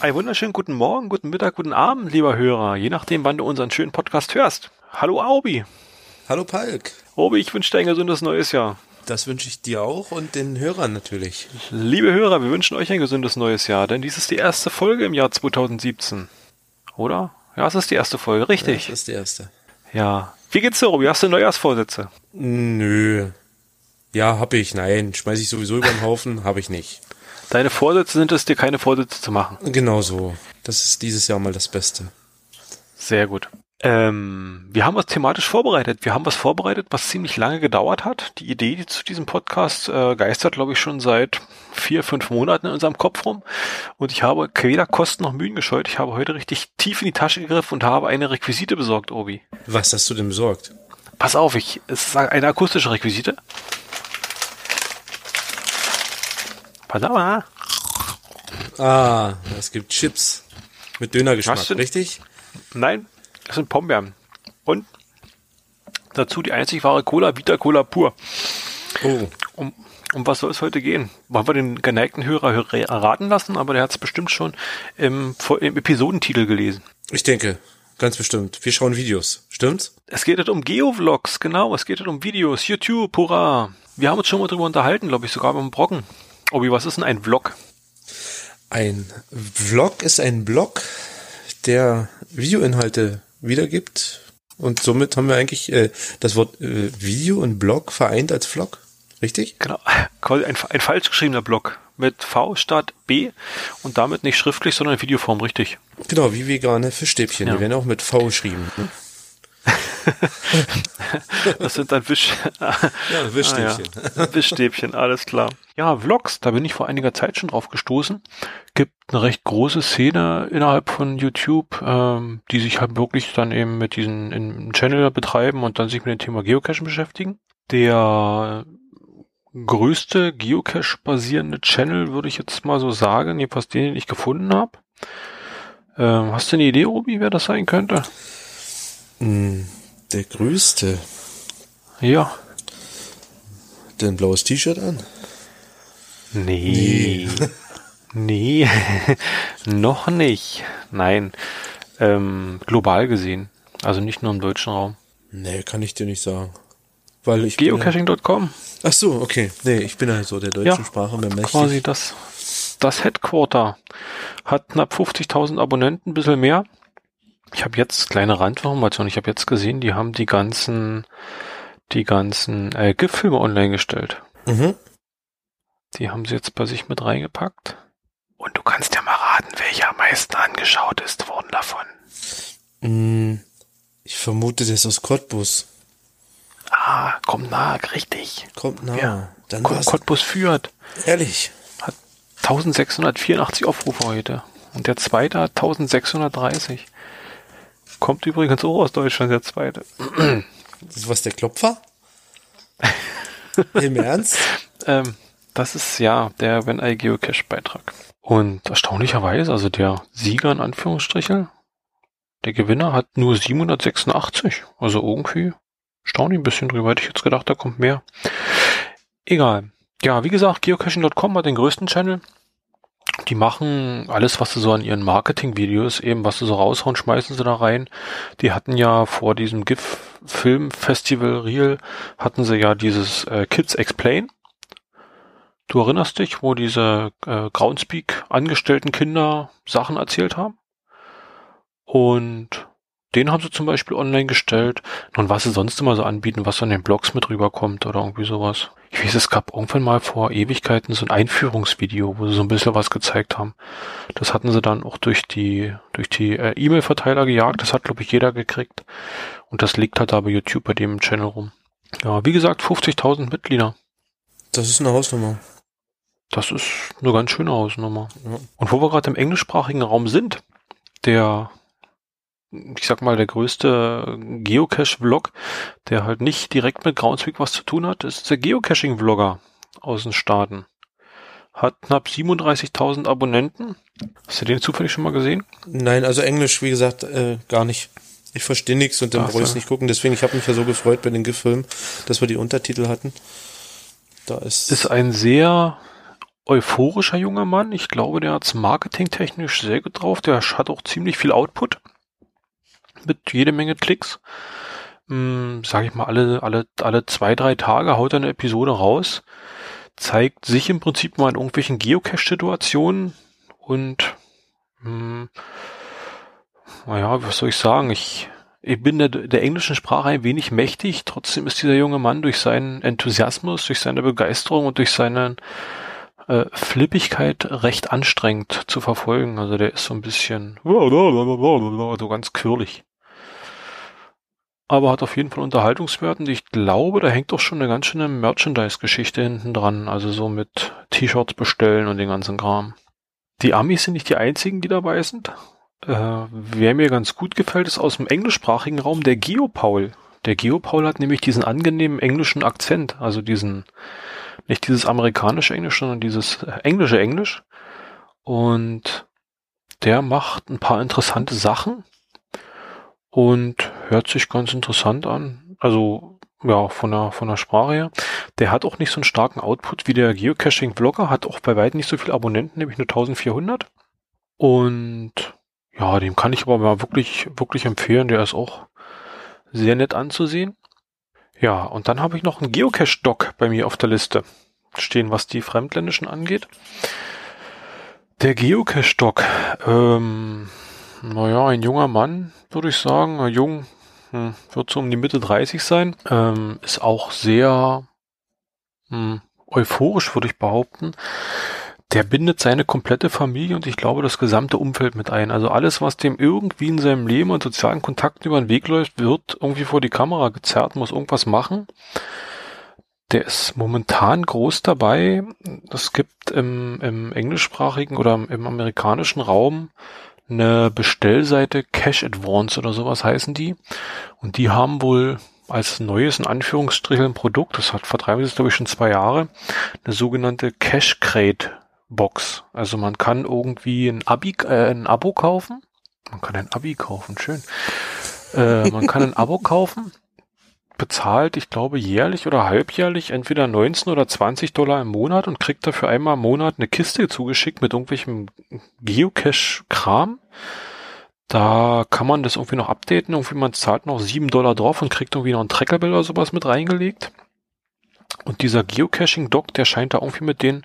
Einen wunderschönen guten Morgen, guten Mittag, guten Abend, lieber Hörer, je nachdem, wann du unseren schönen Podcast hörst. Hallo Aubi. Hallo Palk. Obi, ich wünsche dir ein gesundes neues Jahr. Das wünsche ich dir auch und den Hörern natürlich. Liebe Hörer, wir wünschen euch ein gesundes neues Jahr, denn dies ist die erste Folge im Jahr 2017. Oder? Ja, es ist die erste Folge, richtig. Ja, das ist die erste. Ja. Wie geht's dir, Obi? Hast du Neujahrsvorsätze? Nö. Ja, hab ich. Nein, schmeiß ich sowieso über den Haufen, habe ich nicht. Deine Vorsätze sind es, dir keine Vorsätze zu machen. Genau so. Das ist dieses Jahr mal das Beste. Sehr gut. Ähm, wir haben was thematisch vorbereitet. Wir haben was vorbereitet, was ziemlich lange gedauert hat. Die Idee die zu diesem Podcast äh, geistert, glaube ich, schon seit vier, fünf Monaten in unserem Kopf rum. Und ich habe weder Kosten noch Mühen gescheut. Ich habe heute richtig tief in die Tasche gegriffen und habe eine Requisite besorgt, Obi. Was hast du denn besorgt? Pass auf, ich, es ist eine akustische Requisite. Auf, ah. Es gibt Chips mit Dönergeschmack, richtig? Nein, das sind Pombeeren. Und dazu die einzig wahre Cola, Vita Cola pur. Oh. Um, um was soll es heute gehen? Wollen wir den geneigten Hörer erraten lassen, aber der hat es bestimmt schon im, im Episodentitel gelesen. Ich denke, ganz bestimmt. Wir schauen Videos, stimmt's? Es geht halt um Geovlogs, genau. Es geht halt um Videos, YouTube, hurra. Wir haben uns schon mal drüber unterhalten, glaube ich, sogar beim Brocken. Obi, was ist denn ein Vlog? Ein Vlog ist ein Blog, der Videoinhalte wiedergibt. Und somit haben wir eigentlich äh, das Wort äh, Video und Blog vereint als Vlog. Richtig? Genau. Ein, ein falsch geschriebener Blog mit V statt B und damit nicht schriftlich, sondern in Videoform, richtig. Genau, wie vegane Fischstäbchen. Ja. Die werden auch mit V geschrieben. Ne? das sind dann Wisch ja, Wischstäbchen. Ah, ja. Wischstäbchen, alles klar. Ja, Vlogs, da bin ich vor einiger Zeit schon drauf gestoßen. Gibt eine recht große Szene innerhalb von YouTube, ähm, die sich halt wirklich dann eben mit diesen in, Channel betreiben und dann sich mit dem Thema Geocaching beschäftigen. Der größte Geocache-basierende Channel, würde ich jetzt mal so sagen, jedenfalls den, den ich gefunden habe. Ähm, hast du eine Idee, Obi, wer das sein könnte? Der größte. Ja. Der ein blaues T-Shirt an? Nee. Nee, noch nicht. Nein. Ähm, global gesehen. Also nicht nur im deutschen Raum. Nee, kann ich dir nicht sagen. Weil ich Geocaching.com. Ach so, okay. Nee, ich bin ja so der deutschen ja, Sprache mehr mächtig. Quasi das, das Headquarter. Hat knapp 50.000 Abonnenten, ein bisschen mehr. Ich habe jetzt kleine Randinformation. Ich habe jetzt gesehen, die haben die ganzen, die ganzen äh, GIF-Filme online gestellt. Mhm. Die haben sie jetzt bei sich mit reingepackt. Und du kannst ja mal raten, welcher am meisten angeschaut ist worden davon. Mm, ich vermute, das ist aus Cottbus. Ah, kommt nah, richtig. Kommt nah. Ja. Dann Cottbus führt. Ehrlich. Hat 1684 Aufrufe heute. Und der zweite hat 1630. Kommt übrigens auch aus Deutschland, der zweite. Das was, der Klopfer? Im Ernst? ähm, das ist ja der Wenn I Geocache Beitrag. Und erstaunlicherweise, also der Sieger in Anführungsstrichen, der Gewinner hat nur 786. Also irgendwie staune ich ein bisschen drüber. Hätte ich jetzt gedacht, da kommt mehr. Egal. Ja, wie gesagt, geocaching.com hat den größten Channel. Die machen alles, was sie so an ihren Marketing-Videos, eben was sie so raushauen, schmeißen sie da rein. Die hatten ja vor diesem GIF-Film-Festival Real, hatten sie ja dieses äh, Kids Explain. Du erinnerst dich, wo diese äh, Groundspeak angestellten Kinder Sachen erzählt haben? Und den haben sie zum Beispiel online gestellt. Und was sie sonst immer so anbieten, was an den Blogs mit rüberkommt oder irgendwie sowas. Ich weiß, es gab irgendwann mal vor Ewigkeiten so ein Einführungsvideo, wo sie so ein bisschen was gezeigt haben. Das hatten sie dann auch durch die, durch die äh, E-Mail-Verteiler gejagt. Das hat, glaube ich, jeder gekriegt. Und das liegt halt da bei YouTube bei dem Channel rum. Ja, wie gesagt, 50.000 Mitglieder. Das ist eine Hausnummer. Das ist eine ganz schöne Hausnummer. Ja. Und wo wir gerade im englischsprachigen Raum sind, der ich sag mal, der größte Geocache-Vlog, der halt nicht direkt mit Groundspeak was zu tun hat, ist der Geocaching-Vlogger aus den Staaten. Hat knapp 37.000 Abonnenten. Hast du den zufällig schon mal gesehen? Nein, also Englisch, wie gesagt, äh, gar nicht. Ich verstehe nichts und dann brauche ich nicht gucken. Deswegen, ich habe mich ja so gefreut bei den GIF-Filmen, dass wir die Untertitel hatten. Da ist... Ist ein sehr euphorischer junger Mann. Ich glaube, der hat's marketingtechnisch sehr gut drauf. Der hat auch ziemlich viel Output mit jede Menge Klicks. Hm, sag ich mal, alle, alle, alle zwei, drei Tage haut er eine Episode raus, zeigt sich im Prinzip mal in irgendwelchen Geocache-Situationen und hm, naja, was soll ich sagen? Ich, ich bin der, der englischen Sprache ein wenig mächtig. Trotzdem ist dieser junge Mann durch seinen Enthusiasmus, durch seine Begeisterung und durch seine äh, Flippigkeit recht anstrengend zu verfolgen. Also der ist so ein bisschen so ganz quirlig. Aber hat auf jeden Fall Unterhaltungswert und ich glaube, da hängt doch schon eine ganz schöne Merchandise-Geschichte hinten dran. Also so mit T-Shirts bestellen und den ganzen Kram. Die Amis sind nicht die einzigen, die dabei sind. Äh, wer mir ganz gut gefällt, ist aus dem englischsprachigen Raum der Geopaul. Der Geopaul hat nämlich diesen angenehmen englischen Akzent, also diesen, nicht dieses amerikanische Englisch, sondern dieses englische Englisch. Und der macht ein paar interessante Sachen und hört sich ganz interessant an. Also ja, von der, von der Sprache her. Der hat auch nicht so einen starken Output wie der Geocaching-Vlogger, hat auch bei weitem nicht so viele Abonnenten, nämlich nur 1400. Und ja, dem kann ich aber mal wirklich, wirklich empfehlen. Der ist auch sehr nett anzusehen. Ja, und dann habe ich noch einen Geocache-Doc bei mir auf der Liste stehen, was die Fremdländischen angeht. Der Geocache-Doc, ähm, naja, ein junger Mann, würde ich sagen, jung, hm, wird so um die Mitte 30 sein, ähm, ist auch sehr hm, euphorisch, würde ich behaupten der bindet seine komplette Familie und ich glaube das gesamte Umfeld mit ein. Also alles, was dem irgendwie in seinem Leben und sozialen Kontakten über den Weg läuft, wird irgendwie vor die Kamera gezerrt, muss irgendwas machen. Der ist momentan groß dabei. Es gibt im, im englischsprachigen oder im amerikanischen Raum eine Bestellseite Cash Advance oder sowas heißen die. Und die haben wohl als neues, in Anführungsstrichen, Produkt, das hat vertreiben sie glaube ich schon zwei Jahre, eine sogenannte Cash Crate Box. Also man kann irgendwie ein Abi, äh, ein Abo kaufen. Man kann ein Abi kaufen, schön. Äh, man kann ein Abo kaufen, bezahlt, ich glaube, jährlich oder halbjährlich entweder 19 oder 20 Dollar im Monat und kriegt dafür einmal im Monat eine Kiste zugeschickt mit irgendwelchem Geocache-Kram. Da kann man das irgendwie noch updaten. Irgendwie man zahlt noch 7 Dollar drauf und kriegt irgendwie noch ein Trackerbild oder sowas mit reingelegt. Und dieser Geocaching-Doc, der scheint da irgendwie mit den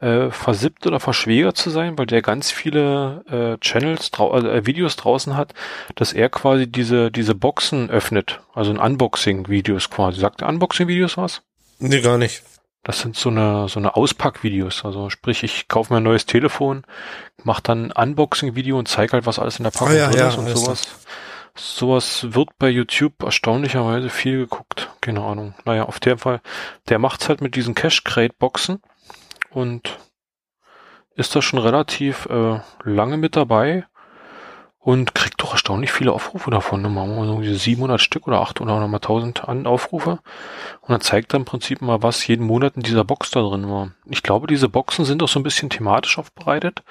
äh, versippt oder verschwägert zu sein, weil der ganz viele äh, Channels, also, äh, Videos draußen hat, dass er quasi diese, diese Boxen öffnet. Also ein Unboxing-Videos quasi. Sagt der Unboxing-Videos was? Nee, gar nicht. Das sind so eine, so eine Auspack-Videos. Also sprich, ich kaufe mir ein neues Telefon, mache dann ein Unboxing-Video und zeige halt, was alles in der Packung ah, ja, drin ja, ist und sowas. Sowas wird bei YouTube erstaunlicherweise viel geguckt. Keine Ahnung. Naja, auf der Fall, der macht's halt mit diesen Cash-Crate-Boxen und ist da schon relativ äh, lange mit dabei und kriegt doch erstaunlich viele Aufrufe davon. Ne? Machen so 700 Stück oder 800 oder mal 1000 an Aufrufe. Und dann zeigt er im Prinzip mal, was jeden Monat in dieser Box da drin war. Ich glaube, diese Boxen sind auch so ein bisschen thematisch aufbereitet.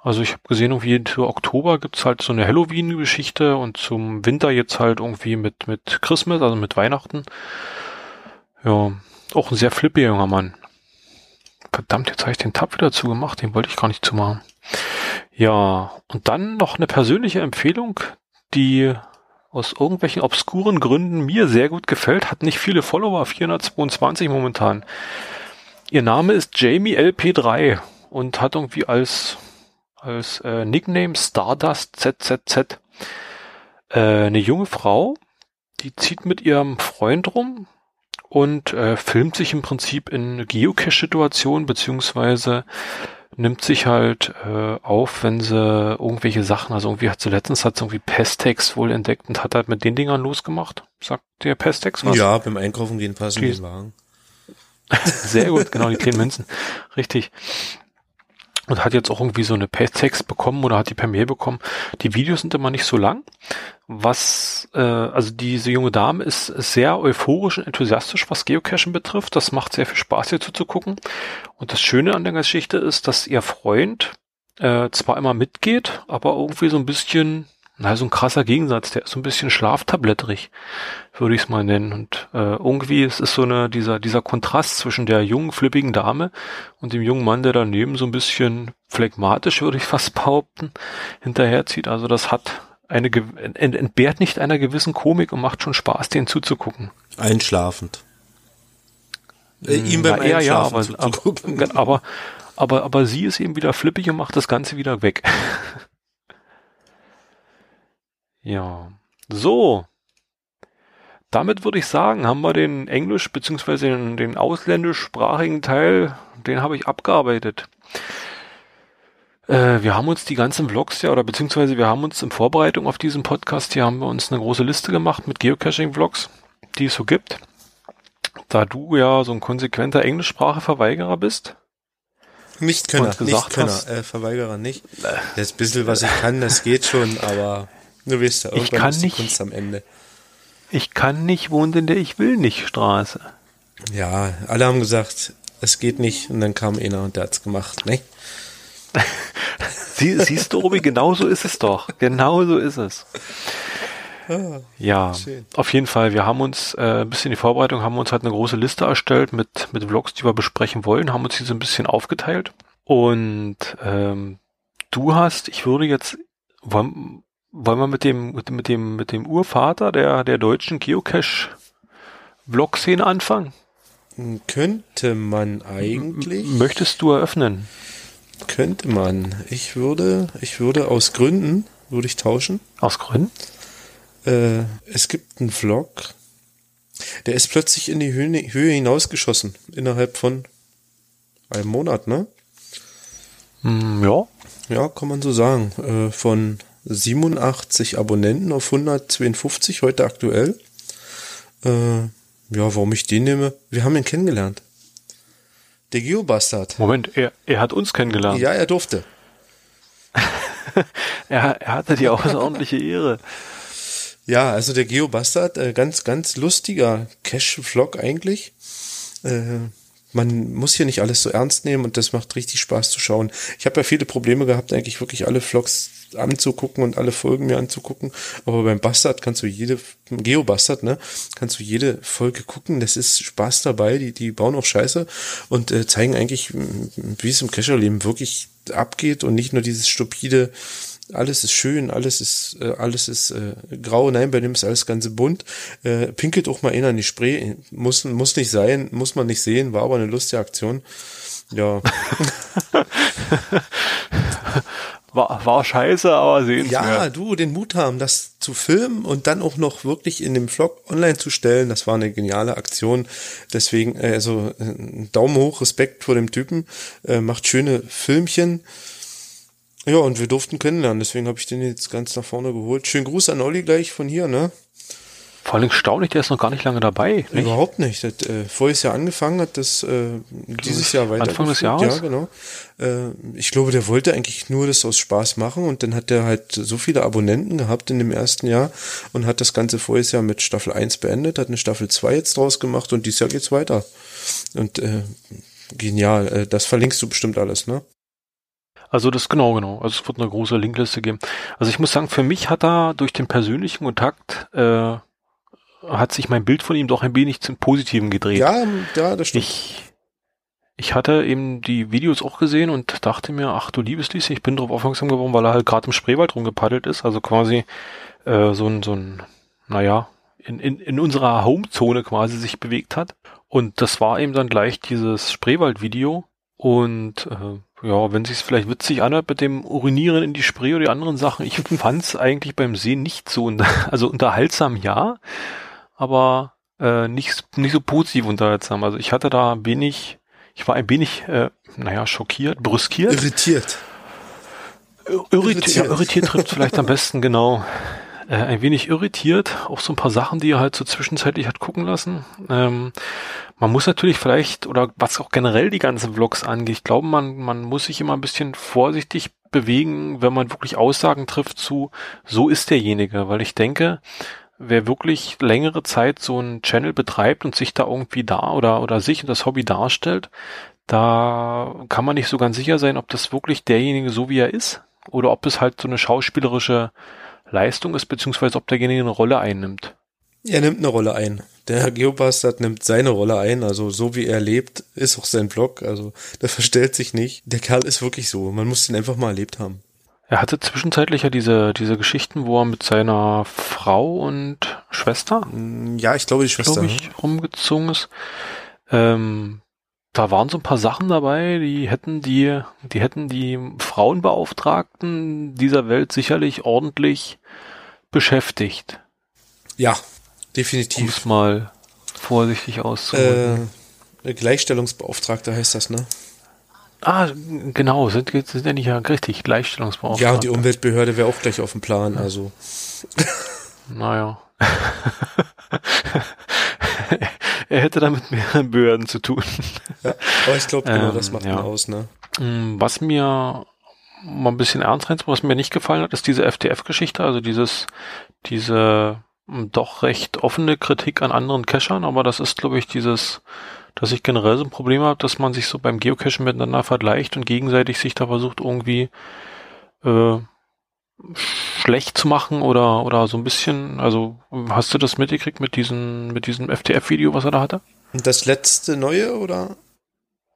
Also ich habe gesehen, irgendwie für Oktober gibt's halt so eine Halloween-Geschichte und zum Winter jetzt halt irgendwie mit, mit Christmas, also mit Weihnachten. Ja, auch ein sehr flippiger junger Mann. Verdammt, jetzt habe ich den Tab wieder zugemacht, den wollte ich gar nicht zumachen. Ja, und dann noch eine persönliche Empfehlung, die aus irgendwelchen obskuren Gründen mir sehr gut gefällt, hat nicht viele Follower, 422 momentan. Ihr Name ist Jamie LP3 und hat irgendwie als, als äh, Nickname Stardust ZZZ äh, eine junge Frau, die zieht mit ihrem Freund rum, und äh, filmt sich im Prinzip in Geocache-Situationen, beziehungsweise nimmt sich halt äh, auf, wenn sie irgendwelche Sachen, also irgendwie hat sie letztens hat sie irgendwie Pestex wohl entdeckt und hat halt mit den Dingern losgemacht. Sagt der Pestex was? Ja, beim Einkaufen gehen passen die Wagen. Sehr gut, genau, die kleinen Münzen. Richtig und hat jetzt auch irgendwie so eine Text bekommen oder hat die per Mail bekommen. Die Videos sind immer nicht so lang. Was, äh, also diese junge Dame ist sehr euphorisch und enthusiastisch, was Geocachen betrifft. Das macht sehr viel Spaß, hier zuzugucken. Und das Schöne an der Geschichte ist, dass ihr Freund äh, zwar immer mitgeht, aber irgendwie so ein bisschen, na, so ein krasser Gegensatz, der ist so ein bisschen schlaftabletterig, würde ich es mal nennen. Und äh, irgendwie ist es so eine, dieser, dieser Kontrast zwischen der jungen, flippigen Dame und dem jungen Mann, der daneben so ein bisschen phlegmatisch, würde ich fast behaupten, hinterherzieht. Also das hat eine ent, entbehrt nicht einer gewissen Komik und macht schon Spaß, den zuzugucken. Einschlafend. Äh, ihm beim Na, ja, aber, aber, aber, aber, aber sie ist eben wieder flippig und macht das Ganze wieder weg. ja. So. Damit würde ich sagen, haben wir den englisch- beziehungsweise den, den ausländischsprachigen Teil, den habe ich abgearbeitet. Äh, wir haben uns die ganzen Vlogs ja, oder beziehungsweise wir haben uns in Vorbereitung auf diesen Podcast hier haben wir uns eine große Liste gemacht mit Geocaching-Vlogs, die es so gibt. Da du ja so ein konsequenter Englischspracheverweigerer bist. Nicht Könner, nicht Könner, äh, Verweigerer nicht. Das bisschen, was ich kann, das geht schon, aber du weißt ja, irgendwann ich kann ist die nicht, Kunst am Ende. Ich kann nicht wohnen in der Ich will nicht Straße. Ja, alle haben gesagt, es geht nicht und dann kam einer und der hat's gemacht, ne? Sie, siehst du, Obi, genau so ist es doch. Genau so ist es. Ah, ja, schön. auf jeden Fall. Wir haben uns äh, ein bisschen die Vorbereitung, haben uns halt eine große Liste erstellt mit, mit Vlogs, die wir besprechen wollen, haben uns diese ein bisschen aufgeteilt. Und ähm, du hast, ich würde jetzt, wollen, wollen wir mit dem, mit, mit dem, mit dem Urvater der, der deutschen Geocache-Vlog-Szene anfangen? Könnte man eigentlich. M möchtest du eröffnen? Könnte man. Ich würde, ich würde aus Gründen, würde ich tauschen. Aus Gründen? Äh, es gibt einen Vlog, der ist plötzlich in die Höhe, Höhe hinausgeschossen. Innerhalb von einem Monat, ne? Mm, ja. Ja, kann man so sagen. Äh, von 87 Abonnenten auf 152 heute aktuell. Äh, ja, warum ich den nehme? Wir haben ihn kennengelernt. Der Geobastard. Moment, er, er hat uns kennengelernt. Ja, er durfte. er, er hatte die außerordentliche Ehre. Ja, also der Geobastard, äh, ganz, ganz lustiger Cash-Vlog eigentlich. Äh, man muss hier nicht alles so ernst nehmen und das macht richtig Spaß zu schauen. Ich habe ja viele Probleme gehabt, eigentlich wirklich alle Vlogs anzugucken und alle Folgen mir anzugucken. Aber beim Bastard kannst du jede, Geo-Bastard, ne, kannst du jede Folge gucken. Das ist Spaß dabei. Die, die bauen auch Scheiße und äh, zeigen eigentlich, wie es im Cacher-Leben wirklich abgeht und nicht nur dieses stupide, alles ist schön, alles ist, äh, alles ist äh, grau, nein, bei dem ist alles ganz bunt. Äh, pinkelt auch mal in die Spree, muss, muss nicht sein, muss man nicht sehen, war aber eine lustige Aktion. Ja. war, war scheiße, aber sehen Ja, du, den Mut haben, das zu filmen und dann auch noch wirklich in dem Vlog online zu stellen, das war eine geniale Aktion. Deswegen, äh, also äh, Daumen hoch, Respekt vor dem Typen, äh, macht schöne Filmchen. Ja, und wir durften kennenlernen, deswegen habe ich den jetzt ganz nach vorne geholt. Schönen Gruß an Olli gleich von hier, ne? Vor allem staunlich, der ist noch gar nicht lange dabei. Nicht? Überhaupt nicht. Das, äh, voriges Jahr angefangen hat, das äh, dieses Jahr weiter. Anfang des Jahres? Ja, genau. Äh, ich glaube, der wollte eigentlich nur das aus Spaß machen und dann hat er halt so viele Abonnenten gehabt in dem ersten Jahr und hat das Ganze voriges Jahr mit Staffel 1 beendet, hat eine Staffel 2 jetzt draus gemacht und dieses Jahr geht's weiter. Und äh, genial. Äh, das verlinkst du bestimmt alles, ne? Also das genau, genau. Also es wird eine große Linkliste geben. Also ich muss sagen, für mich hat er durch den persönlichen Kontakt äh, hat sich mein Bild von ihm doch ein wenig zum Positiven gedreht. Ja, ja, das stimmt. Ich, ich hatte eben die Videos auch gesehen und dachte mir, ach du liebes Lieschen, ich bin darauf aufmerksam geworden, weil er halt gerade im Spreewald rumgepaddelt ist, also quasi äh, so ein, so ein, naja, in, in, in unserer Homezone quasi sich bewegt hat. Und das war eben dann gleich dieses Spreewald-Video. Und äh, ja, wenn sich's vielleicht witzig anhört mit dem Urinieren in die Spree oder die anderen Sachen, ich fand's eigentlich beim Sehen nicht so, also unterhaltsam ja, aber äh, nicht, nicht so positiv unterhaltsam. Also ich hatte da wenig, ich war ein wenig, äh, naja, schockiert, brüskiert. Irritiert. Irritiert, irritiert. Ja, irritiert trifft vielleicht am besten, genau. Äh, ein wenig irritiert, auch so ein paar Sachen, die er halt so zwischenzeitlich hat gucken lassen. Ähm, man muss natürlich vielleicht, oder was auch generell die ganzen Vlogs angeht, ich glaube, man, man muss sich immer ein bisschen vorsichtig bewegen, wenn man wirklich Aussagen trifft zu, so ist derjenige, weil ich denke, wer wirklich längere Zeit so einen Channel betreibt und sich da irgendwie da oder, oder sich und das Hobby darstellt, da kann man nicht so ganz sicher sein, ob das wirklich derjenige so wie er ist oder ob es halt so eine schauspielerische Leistung ist, beziehungsweise ob derjenige eine Rolle einnimmt. Er nimmt eine Rolle ein. Der Geobastard nimmt seine Rolle ein. Also so wie er lebt, ist auch sein Blog. Also der verstellt sich nicht. Der Kerl ist wirklich so. Man muss ihn einfach mal erlebt haben. Er hatte zwischenzeitlich ja diese, diese Geschichten, wo er mit seiner Frau und Schwester, Ja, ich glaube, die Schwester. glaube ich, rumgezogen ist. Ähm, da waren so ein paar Sachen dabei, die hätten die, die hätten die Frauenbeauftragten dieser Welt sicherlich ordentlich beschäftigt, Ja, um definitiv. es mal vorsichtig auszudrücken. Äh, Gleichstellungsbeauftragter heißt das, ne? Ah, genau, sind, sind ja nicht ja richtig Gleichstellungsbeauftragte. Ja, und die Umweltbehörde wäre auch gleich auf dem Plan. Also Naja. er hätte damit mehreren Behörden zu tun. ja, aber ich glaube, genau Ähm, das macht ja. ihn aus, ne? Mm, Was mir mal ein bisschen ernst rein, was mir nicht gefallen hat, ist diese FTF-Geschichte, also dieses, diese mm, doch recht offene Kritik an anderen Cachern, aber das ist, glaube ich, dieses, dass ich generell so ein Problem habe, dass man sich so beim Geocachen miteinander vergleicht und gegenseitig sich da versucht irgendwie äh, schlecht zu machen oder oder so ein bisschen, also hast du das mitgekriegt mit diesem mit diesem FTF-Video, was er da hatte? Das letzte neue, oder?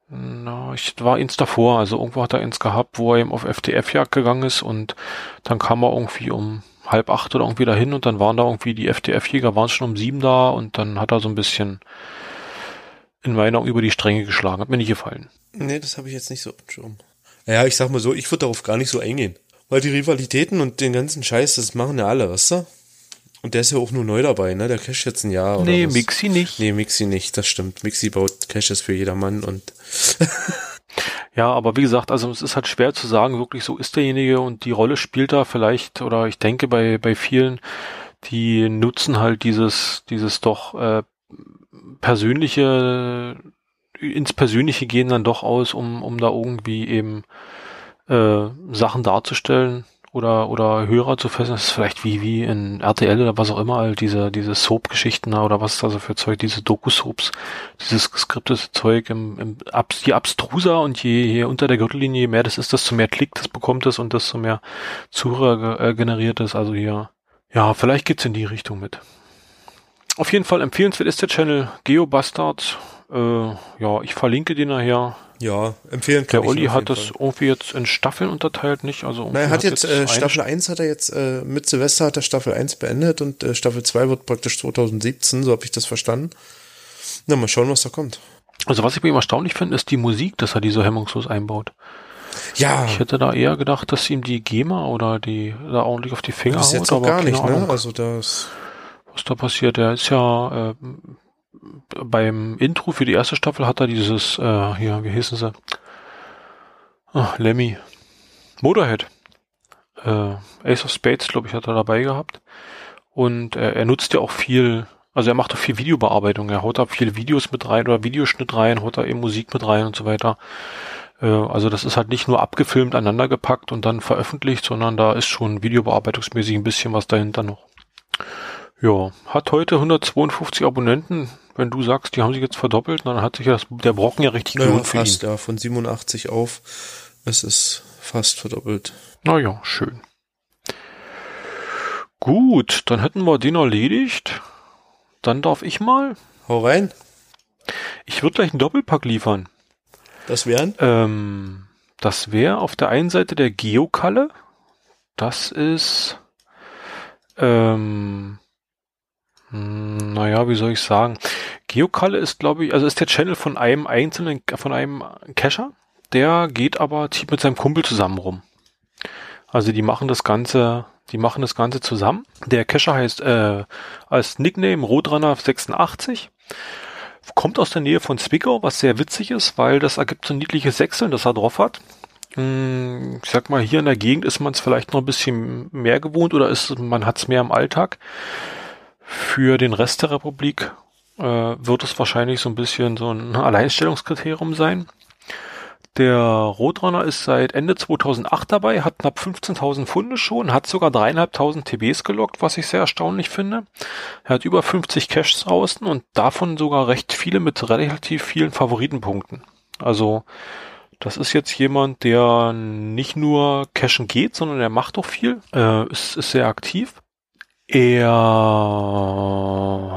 Na, ich war eins davor, also irgendwo hat er eins gehabt, wo er eben auf FTF-Jagd gegangen ist und dann kam er irgendwie um halb acht oder irgendwie dahin und dann waren da irgendwie die FTF-Jäger, waren schon um sieben da und dann hat er so ein bisschen in meiner Augen über die Stränge geschlagen. Hat mir nicht gefallen. Nee, das habe ich jetzt nicht so auf Schirm. Ja, ich sag mal so, ich würde darauf gar nicht so eingehen. Weil die Rivalitäten und den ganzen Scheiß, das machen ja alle, weißt du? Und der ist ja auch nur neu dabei, ne? Der Cash jetzt ein Jahr oder nee, was? Mixi nicht. Nee, Mixi nicht, das stimmt. Mixi baut Caches für jedermann und Ja, aber wie gesagt, also es ist halt schwer zu sagen, wirklich so ist derjenige und die Rolle spielt da vielleicht, oder ich denke bei, bei vielen, die nutzen halt dieses, dieses doch äh, persönliche, ins Persönliche gehen dann doch aus, um, um da irgendwie eben äh, Sachen darzustellen oder oder Hörer zu fesseln. Das ist vielleicht wie wie in RTL oder was auch immer, halt diese diese Soap-Geschichten oder was da so für Zeug, diese Doku-Soaps, dieses geskriptete Zeug im, im abs, je abstruser und je, je unter der Gürtellinie, je mehr das ist, desto mehr Klick das bekommt es und desto mehr Zuhörer äh, generiert es. Also hier, ja, vielleicht geht's in die Richtung mit. Auf jeden Fall empfehlenswert ist der Channel GeoBastard. Äh, ja, ich verlinke den nachher. ja, empfehlen Der kann ich Olli hat das Fall. irgendwie jetzt in Staffeln unterteilt, nicht? Also Na, er irgendwie hat jetzt, äh, Staffel 1 hat er jetzt, äh, mit Silvester hat er Staffel 1 beendet und äh, Staffel 2 wird praktisch 2017, so habe ich das verstanden. Na, mal schauen, was da kommt. Also was ich bei ihm erstaunlich finde, ist die Musik, dass er die so hemmungslos einbaut. Ja, Ich hätte da eher gedacht, dass ihm die GEMA oder die da ordentlich auf die Finger bis haut, jetzt aber gar nicht, ne? Also das, was da passiert. Der ist ja äh, beim Intro für die erste Staffel hat er dieses, äh, hier, wie hießen sie? Ah, Lemmy. Motorhead. Äh, Ace of Spades, glaube ich, hat er dabei gehabt. Und äh, er nutzt ja auch viel, also er macht auch viel Videobearbeitung. Er haut da viele Videos mit rein oder Videoschnitt rein, haut da eben Musik mit rein und so weiter. Äh, also das ist halt nicht nur abgefilmt, aneinander gepackt und dann veröffentlicht, sondern da ist schon videobearbeitungsmäßig ein bisschen was dahinter noch. Ja, hat heute 152 Abonnenten. Wenn du sagst, die haben sich jetzt verdoppelt, dann hat sich das, der Brocken ja richtig naja, gelohnt für ihn. fast, ja, von 87 auf, es ist fast verdoppelt. Naja, schön. Gut, dann hätten wir den erledigt. Dann darf ich mal. Hau rein, Ich würde gleich einen Doppelpack liefern. das wären? Ähm, das wäre auf der einen Seite der Geokalle. Das ist, ähm, hm, naja, wie soll ich sagen? Geokalle ist, glaube ich, also ist der Channel von einem einzelnen, von einem Cacher. Der geht aber zieht mit seinem Kumpel zusammen rum. Also die machen das Ganze, die machen das Ganze zusammen. Der Cacher heißt äh, als Nickname Roadrunner 86 kommt aus der Nähe von Zwickau, was sehr witzig ist, weil das ergibt so ein niedliches Sechseln, das er drauf hat. Hm, Ich sag mal, hier in der Gegend ist man es vielleicht noch ein bisschen mehr gewohnt oder ist man hat es mehr im Alltag. Für den Rest der Republik äh, wird es wahrscheinlich so ein bisschen so ein Alleinstellungskriterium sein. Der Roadrunner ist seit Ende 2008 dabei, hat knapp 15.000 Funde schon, hat sogar dreieinhalbtausend TBs gelockt, was ich sehr erstaunlich finde. Er hat über 50 Caches draußen und davon sogar recht viele mit relativ vielen Favoritenpunkten. Also Das ist jetzt jemand, der nicht nur cashen geht, sondern er macht auch viel, äh, ist, ist sehr aktiv. Er,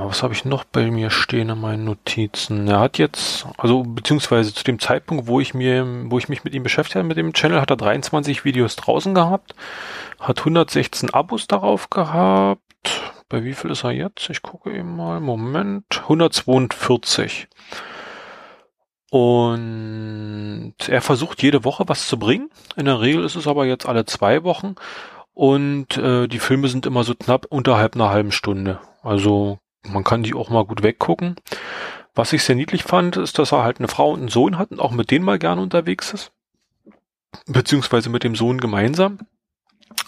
was habe ich noch bei mir stehen in meinen Notizen? Er hat jetzt, also beziehungsweise zu dem Zeitpunkt, wo ich mir, wo ich mich mit ihm beschäftigt habe mit dem Channel, hat er 23 Videos draußen gehabt, hat 116 Abos darauf gehabt. Bei wie viel ist er jetzt? Ich gucke eben mal. Moment, 142. Und er versucht jede Woche was zu bringen. In der Regel ist es aber jetzt alle zwei Wochen. Und äh, die Filme sind immer so knapp unterhalb einer halben Stunde. Also man kann die auch mal gut weggucken. Was ich sehr niedlich fand, ist, dass er halt eine Frau und einen Sohn hat und auch mit denen mal gerne unterwegs ist. Beziehungsweise mit dem Sohn gemeinsam.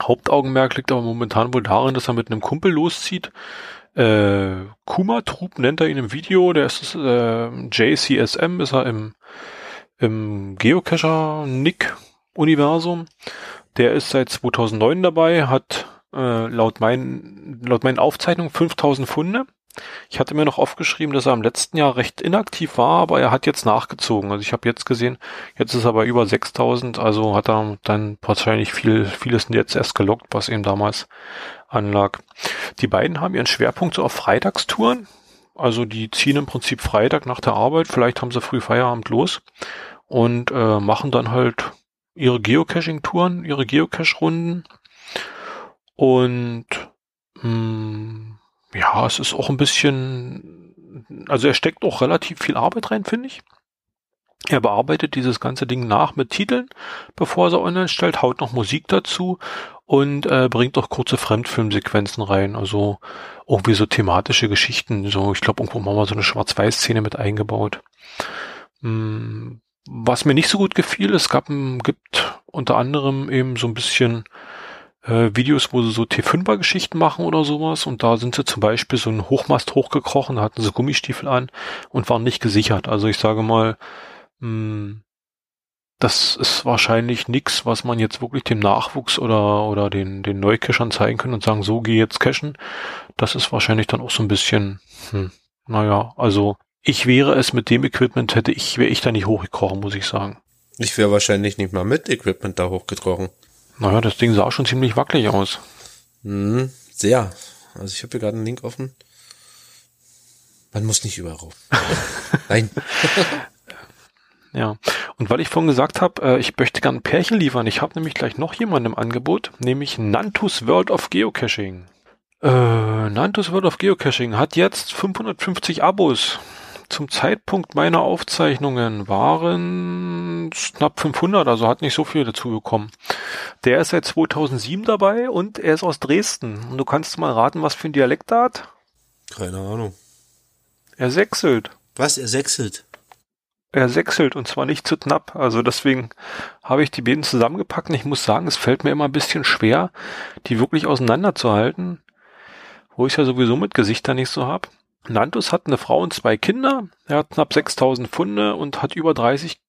Hauptaugenmerk liegt aber momentan wohl darin, dass er mit einem Kumpel loszieht. Äh, Kuma Troop nennt er ihn im Video. Der ist äh, JCSM, ist er im, im Geocacher-Nick-Universum. Der ist seit 2009 dabei, hat äh, laut, mein, laut meinen Aufzeichnungen 5000 Funde. Ich hatte mir noch aufgeschrieben, dass er im letzten Jahr recht inaktiv war, aber er hat jetzt nachgezogen. Also ich habe jetzt gesehen, jetzt ist er bei über 6000, also hat er dann wahrscheinlich viel, vieles jetzt erst gelockt, was ihm damals anlag. Die beiden haben ihren Schwerpunkt so auf Freitagstouren. Also die ziehen im Prinzip Freitag nach der Arbeit, vielleicht haben sie früh Feierabend los und äh, machen dann halt ihre Geocaching-Touren, ihre Geocache-Runden. Und mh, hm, ja, es ist auch ein bisschen, also er steckt auch relativ viel Arbeit rein, finde ich. Er bearbeitet dieses ganze Ding nach mit Titeln, bevor er online stellt, haut noch Musik dazu und äh, bringt auch kurze Fremdfilmsequenzen rein, also irgendwie so thematische Geschichten. So, ich glaube, irgendwo haben wir so eine Schwarz-Weiß-Szene mit eingebaut. Hm, was mir nicht so gut gefiel, es gab, gibt unter anderem eben so ein bisschen äh, Videos, wo sie so T5er-Geschichten machen oder sowas und da sind sie zum Beispiel so einen Hochmast hochgekrochen, hatten sie Gummistiefel an und waren nicht gesichert. Also ich sage mal, mh, hm, das ist wahrscheinlich nichts, was man jetzt wirklich dem Nachwuchs oder, oder den, den Neucachern zeigen können und sagen, so geh jetzt cashen. Das ist wahrscheinlich dann auch so ein bisschen, hm, naja, also ich wäre es mit dem Equipment, hätte ich, wäre ich da nicht hochgekrochen, muss ich sagen. Ich wäre wahrscheinlich nicht mal mit Equipment da hochgekrochen. Naja, das Ding sah schon ziemlich wackelig aus. Mhm, sehr. Also ich habe hier gerade einen Link offen. Man muss nicht überall rauf. Nein. ja, und weil ich vorhin gesagt habe, äh, ich möchte gerne ein Pärchen liefern, ich habe nämlich gleich noch jemanden im Angebot, nämlich Nantus World of Geocaching. Äh, Nantus World of Geocaching hat jetzt 550 Abos zum Zeitpunkt meiner Aufzeichnungen waren knapp 500, also hat nicht so viel dazu bekommen. Der ist seit 2007 dabei und er ist aus Dresden. Und du kannst mal raten, was für ein Dialekt er hat? Keine Ahnung. Er sechselt. Was? Er sechselt? Er sechselt und zwar nicht zu knapp. Also deswegen habe ich die beiden zusammengepackt und ich muss sagen, es fällt mir immer ein bisschen schwer, die wirklich auseinanderzuhalten, wo ich ja sowieso mit Gesichtern nicht so hab. Nantus hat eine Frau und zwei Kinder. Er hat knapp 6000 Pfunde und hat über 30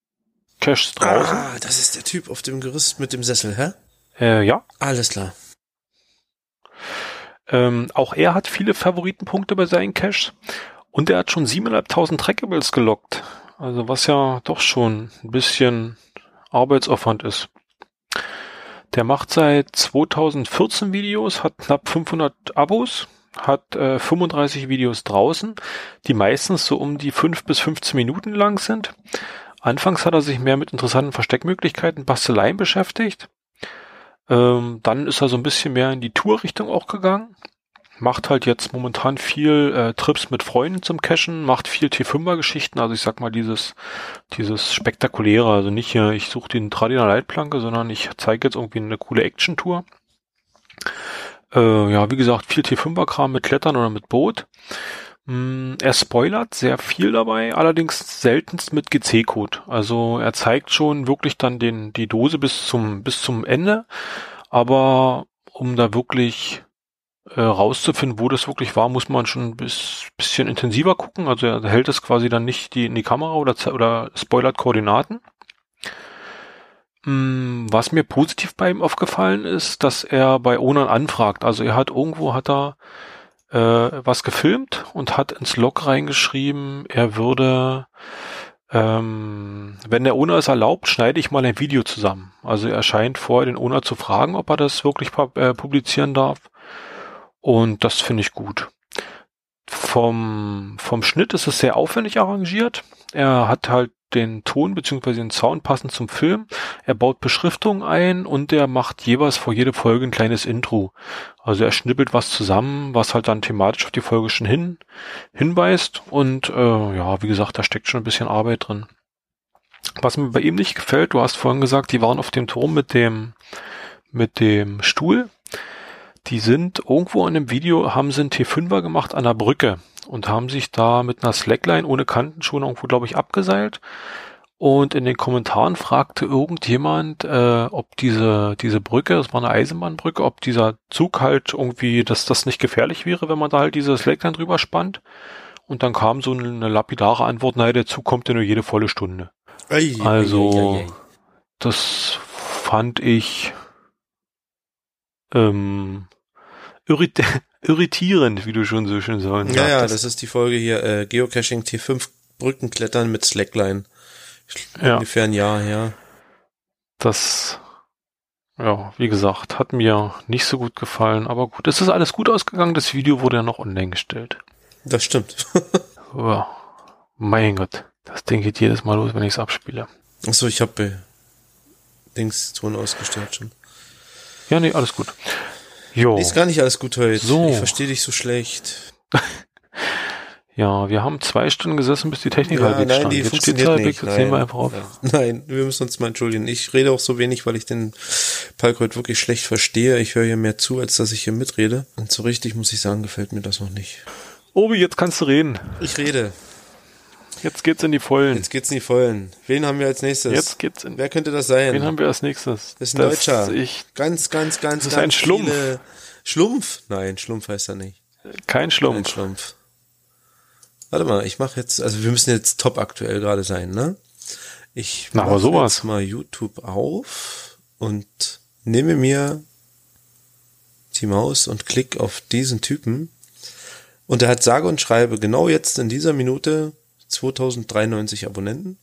Caches draußen. Ah, das ist der Typ auf dem Gerüst mit dem Sessel, hä? Äh, ja. Alles klar. Ähm, auch er hat viele Favoritenpunkte bei seinen Caches und er hat schon 7.500 Trackables gelockt. Also was ja doch schon ein bisschen Arbeitsaufwand ist. Der macht seit 2014 Videos, hat knapp 500 Abos hat äh, 35 Videos draußen, die meistens so um die 5 bis 15 Minuten lang sind. Anfangs hat er sich mehr mit interessanten Versteckmöglichkeiten, Basteleien beschäftigt. Ähm, dann ist er so ein bisschen mehr in die Tour-Richtung auch gegangen. Macht halt jetzt momentan viel äh, Trips mit Freunden zum Cashen, macht viel T5er-Geschichten, also ich sag mal dieses, dieses spektakuläre, also nicht hier, ich suche den Tradiner Leitplanke, sondern ich zeige jetzt irgendwie eine coole Action-Tour. Äh, ja, wie gesagt, viel T5er-Kram mit Klettern oder mit Boot. Mm, er spoilert sehr viel dabei, allerdings seltenst mit GC-Code. Also er zeigt schon wirklich dann den, die Dose bis zum, bis zum Ende. Aber um da wirklich äh, rauszufinden, wo das wirklich war, muss man schon ein bis, bisschen intensiver gucken. Also er hält es quasi dann nicht die, in die Kamera oder, oder spoilert Koordinaten. Mm, was mir positiv bei ihm aufgefallen ist, dass er bei Onan anfragt. Also er hat irgendwo hat er äh, was gefilmt und hat ins Log reingeschrieben, er würde ähm, wenn der Owner es erlaubt, schneide ich mal ein Video zusammen. Also er scheint vorher den Owner zu fragen, ob er das wirklich äh, publizieren darf. Und das finde ich gut. Vom, vom Schnitt ist es sehr aufwendig arrangiert. Er hat halt den Ton beziehungsweise den Sound passend zum Film. Er baut Beschriftungen ein und er macht jeweils vor jede Folge ein kleines Intro. Also er schnippelt was zusammen, was halt dann thematisch auf die Folge schon hin, hinweist. Und äh, ja, wie gesagt, da steckt schon ein bisschen Arbeit drin. Was mir bei ihm nicht gefällt, du hast vorhin gesagt, die waren auf dem Turm mit dem, mit dem Stuhl. Die sind irgendwo in dem Video, haben sie einen T5er gemacht an der Brücke und haben sich da mit einer Slackline ohne Kanten schon irgendwo, glaube ich, abgeseilt. Und in den Kommentaren fragte irgendjemand, äh, ob diese, diese Brücke, das war eine Eisenbahnbrücke, ob dieser Zug halt irgendwie, dass das nicht gefährlich wäre, wenn man da halt diese Slackline drüber spannt. Und dann kam so eine lapidare Antwort, naja, der Zug kommt ja nur jede volle Stunde. Ei, also, ei, ei, das fand ich ähm, irrit irritierend, wie du schon so schön sagen Ja, ja, das ist die Folge hier, äh, Geocaching T5 Brückenklettern mit Slackline. Ja. Ungefähr ein Jahr her. Das, ja, wie gesagt, hat mir nicht so gut gefallen, aber gut, es ist alles gut ausgegangen. Das Video wurde ja noch online gestellt. Das stimmt. ja, mein Gott, das Ding geht jedes Mal los, wenn ich es abspiele. Achso, ich habe äh, Dings Ton ausgestellt schon. Ja, nee, alles gut. Jo. Ist gar nicht alles gut heute. So. Ich verstehe dich so schlecht. ja, wir haben zwei Stunden gesessen, bis die Technik ja, halbwegs nein, stand. Die Jetzt funktioniert steht nicht. Jetzt nein, wir einfach auf. Nein, wir müssen uns mal entschuldigen. Ich rede auch so wenig, weil ich den Palk heute wirklich schlecht verstehe. Ich höre hier mehr zu, als dass ich hier mitrede. Und so richtig muss ich sagen, gefällt mir das noch nicht. Obi, jetzt kannst du reden. Ich rede. Jetzt geht's in die Vollen. Jetzt geht's in die Vollen. Wen haben wir als nächstes? Jetzt geht's in Wer könnte das sein? Wen haben wir als nächstes? Das ist ein das Deutscher. Ich, ganz, ganz, ganz, das ist ganz ein Schlumpf. Schlumpf? Nein, Schlumpf heißt er nicht. Kein Schlumpf. Kein Schlumpf. Warte mal, ich mache jetzt, also wir müssen jetzt top aktuell gerade sein, ne? Ich mache jetzt mal YouTube auf und nehme mir die Maus und klick auf diesen Typen. Und er hat sage und schreibe genau jetzt in dieser Minute 2093 Abonnenten.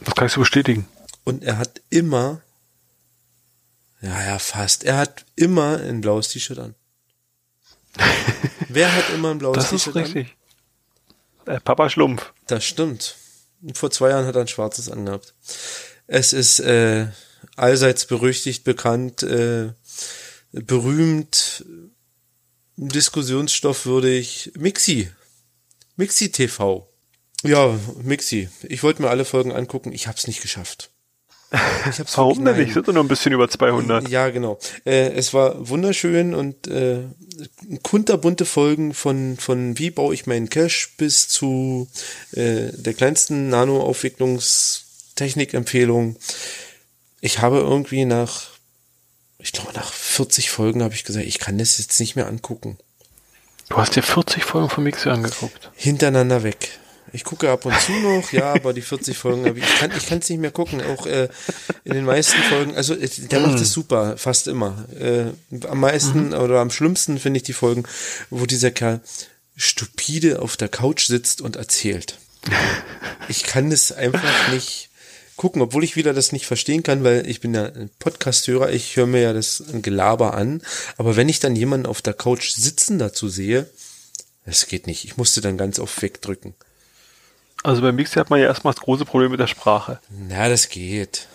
Das kann ich so bestätigen. Und er hat immer, ja, ja, fast, er hat immer ein blaues T-Shirt an. Wer hat immer ein blaues T-Shirt an? Das ist richtig. Äh, Papa Schlumpf. Das stimmt. Vor zwei Jahren hat er ein schwarzes angehabt. Es ist äh, allseits berüchtigt, bekannt, äh, berühmt, diskussionsstoffwürdig. Mixi. Mixi TV. Ja, Mixi. Ich wollte mir alle Folgen angucken. Ich habe es nicht geschafft. Ich hab's Warum denn nicht? Sind nur ein bisschen über 200. Ja, genau. Äh, es war wunderschön und äh, kunterbunte Folgen von von wie baue ich meinen Cache bis zu äh, der kleinsten Nano-Aufwicklungstechnik-Empfehlung. Ich habe irgendwie nach, ich glaube nach 40 Folgen habe ich gesagt, ich kann das jetzt nicht mehr angucken. Du hast dir 40 Folgen von Mixi angeguckt. Hintereinander weg. Ich gucke ab und zu noch, ja, aber die 40 Folgen, ich kann ich kann es nicht mehr gucken. Auch äh, in den meisten Folgen, also äh, der macht es super, fast immer. Äh, am meisten mhm. oder am schlimmsten finde ich die Folgen, wo dieser Kerl stupide auf der Couch sitzt und erzählt. Ich kann das einfach nicht gucken, obwohl ich wieder das nicht verstehen kann, weil ich bin ja ein Podcast-Hörer, ich höre mir ja das Gelaber an, aber wenn ich dann jemanden auf der Couch sitzen dazu sehe, das geht nicht. Ich musste dann ganz auf wegdrücken. Also beim Mixi hat man ja erstmal das große Problem mit der Sprache. Na, das geht.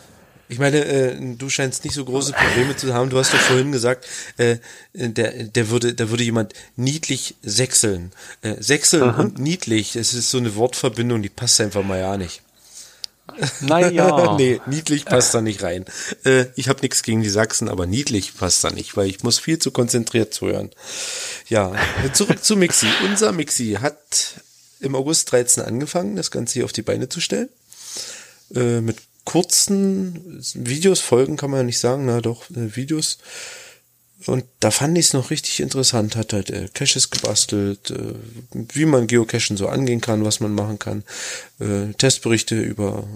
Ich meine, äh, du scheinst nicht so große Probleme zu haben. Du hast doch vorhin gesagt, äh, der, der würde, da würde jemand niedlich sechseln. Äh, sechseln Aha. und niedlich, das ist so eine Wortverbindung, die passt einfach mal ja nicht. Naja. nee, niedlich passt da nicht rein. Äh, ich habe nichts gegen die Sachsen, aber niedlich passt da nicht, weil ich muss viel zu konzentriert zuhören. Ja, zurück zu Mixi. Unser Mixi hat im August 13 angefangen, das Ganze hier auf die Beine zu stellen. Äh, mit kurzen Videos, Folgen kann man ja nicht sagen, na doch, äh, Videos. Und da fand ich es noch richtig interessant, hat halt äh, Caches gebastelt, äh, wie man Geocachen so angehen kann, was man machen kann, äh, Testberichte über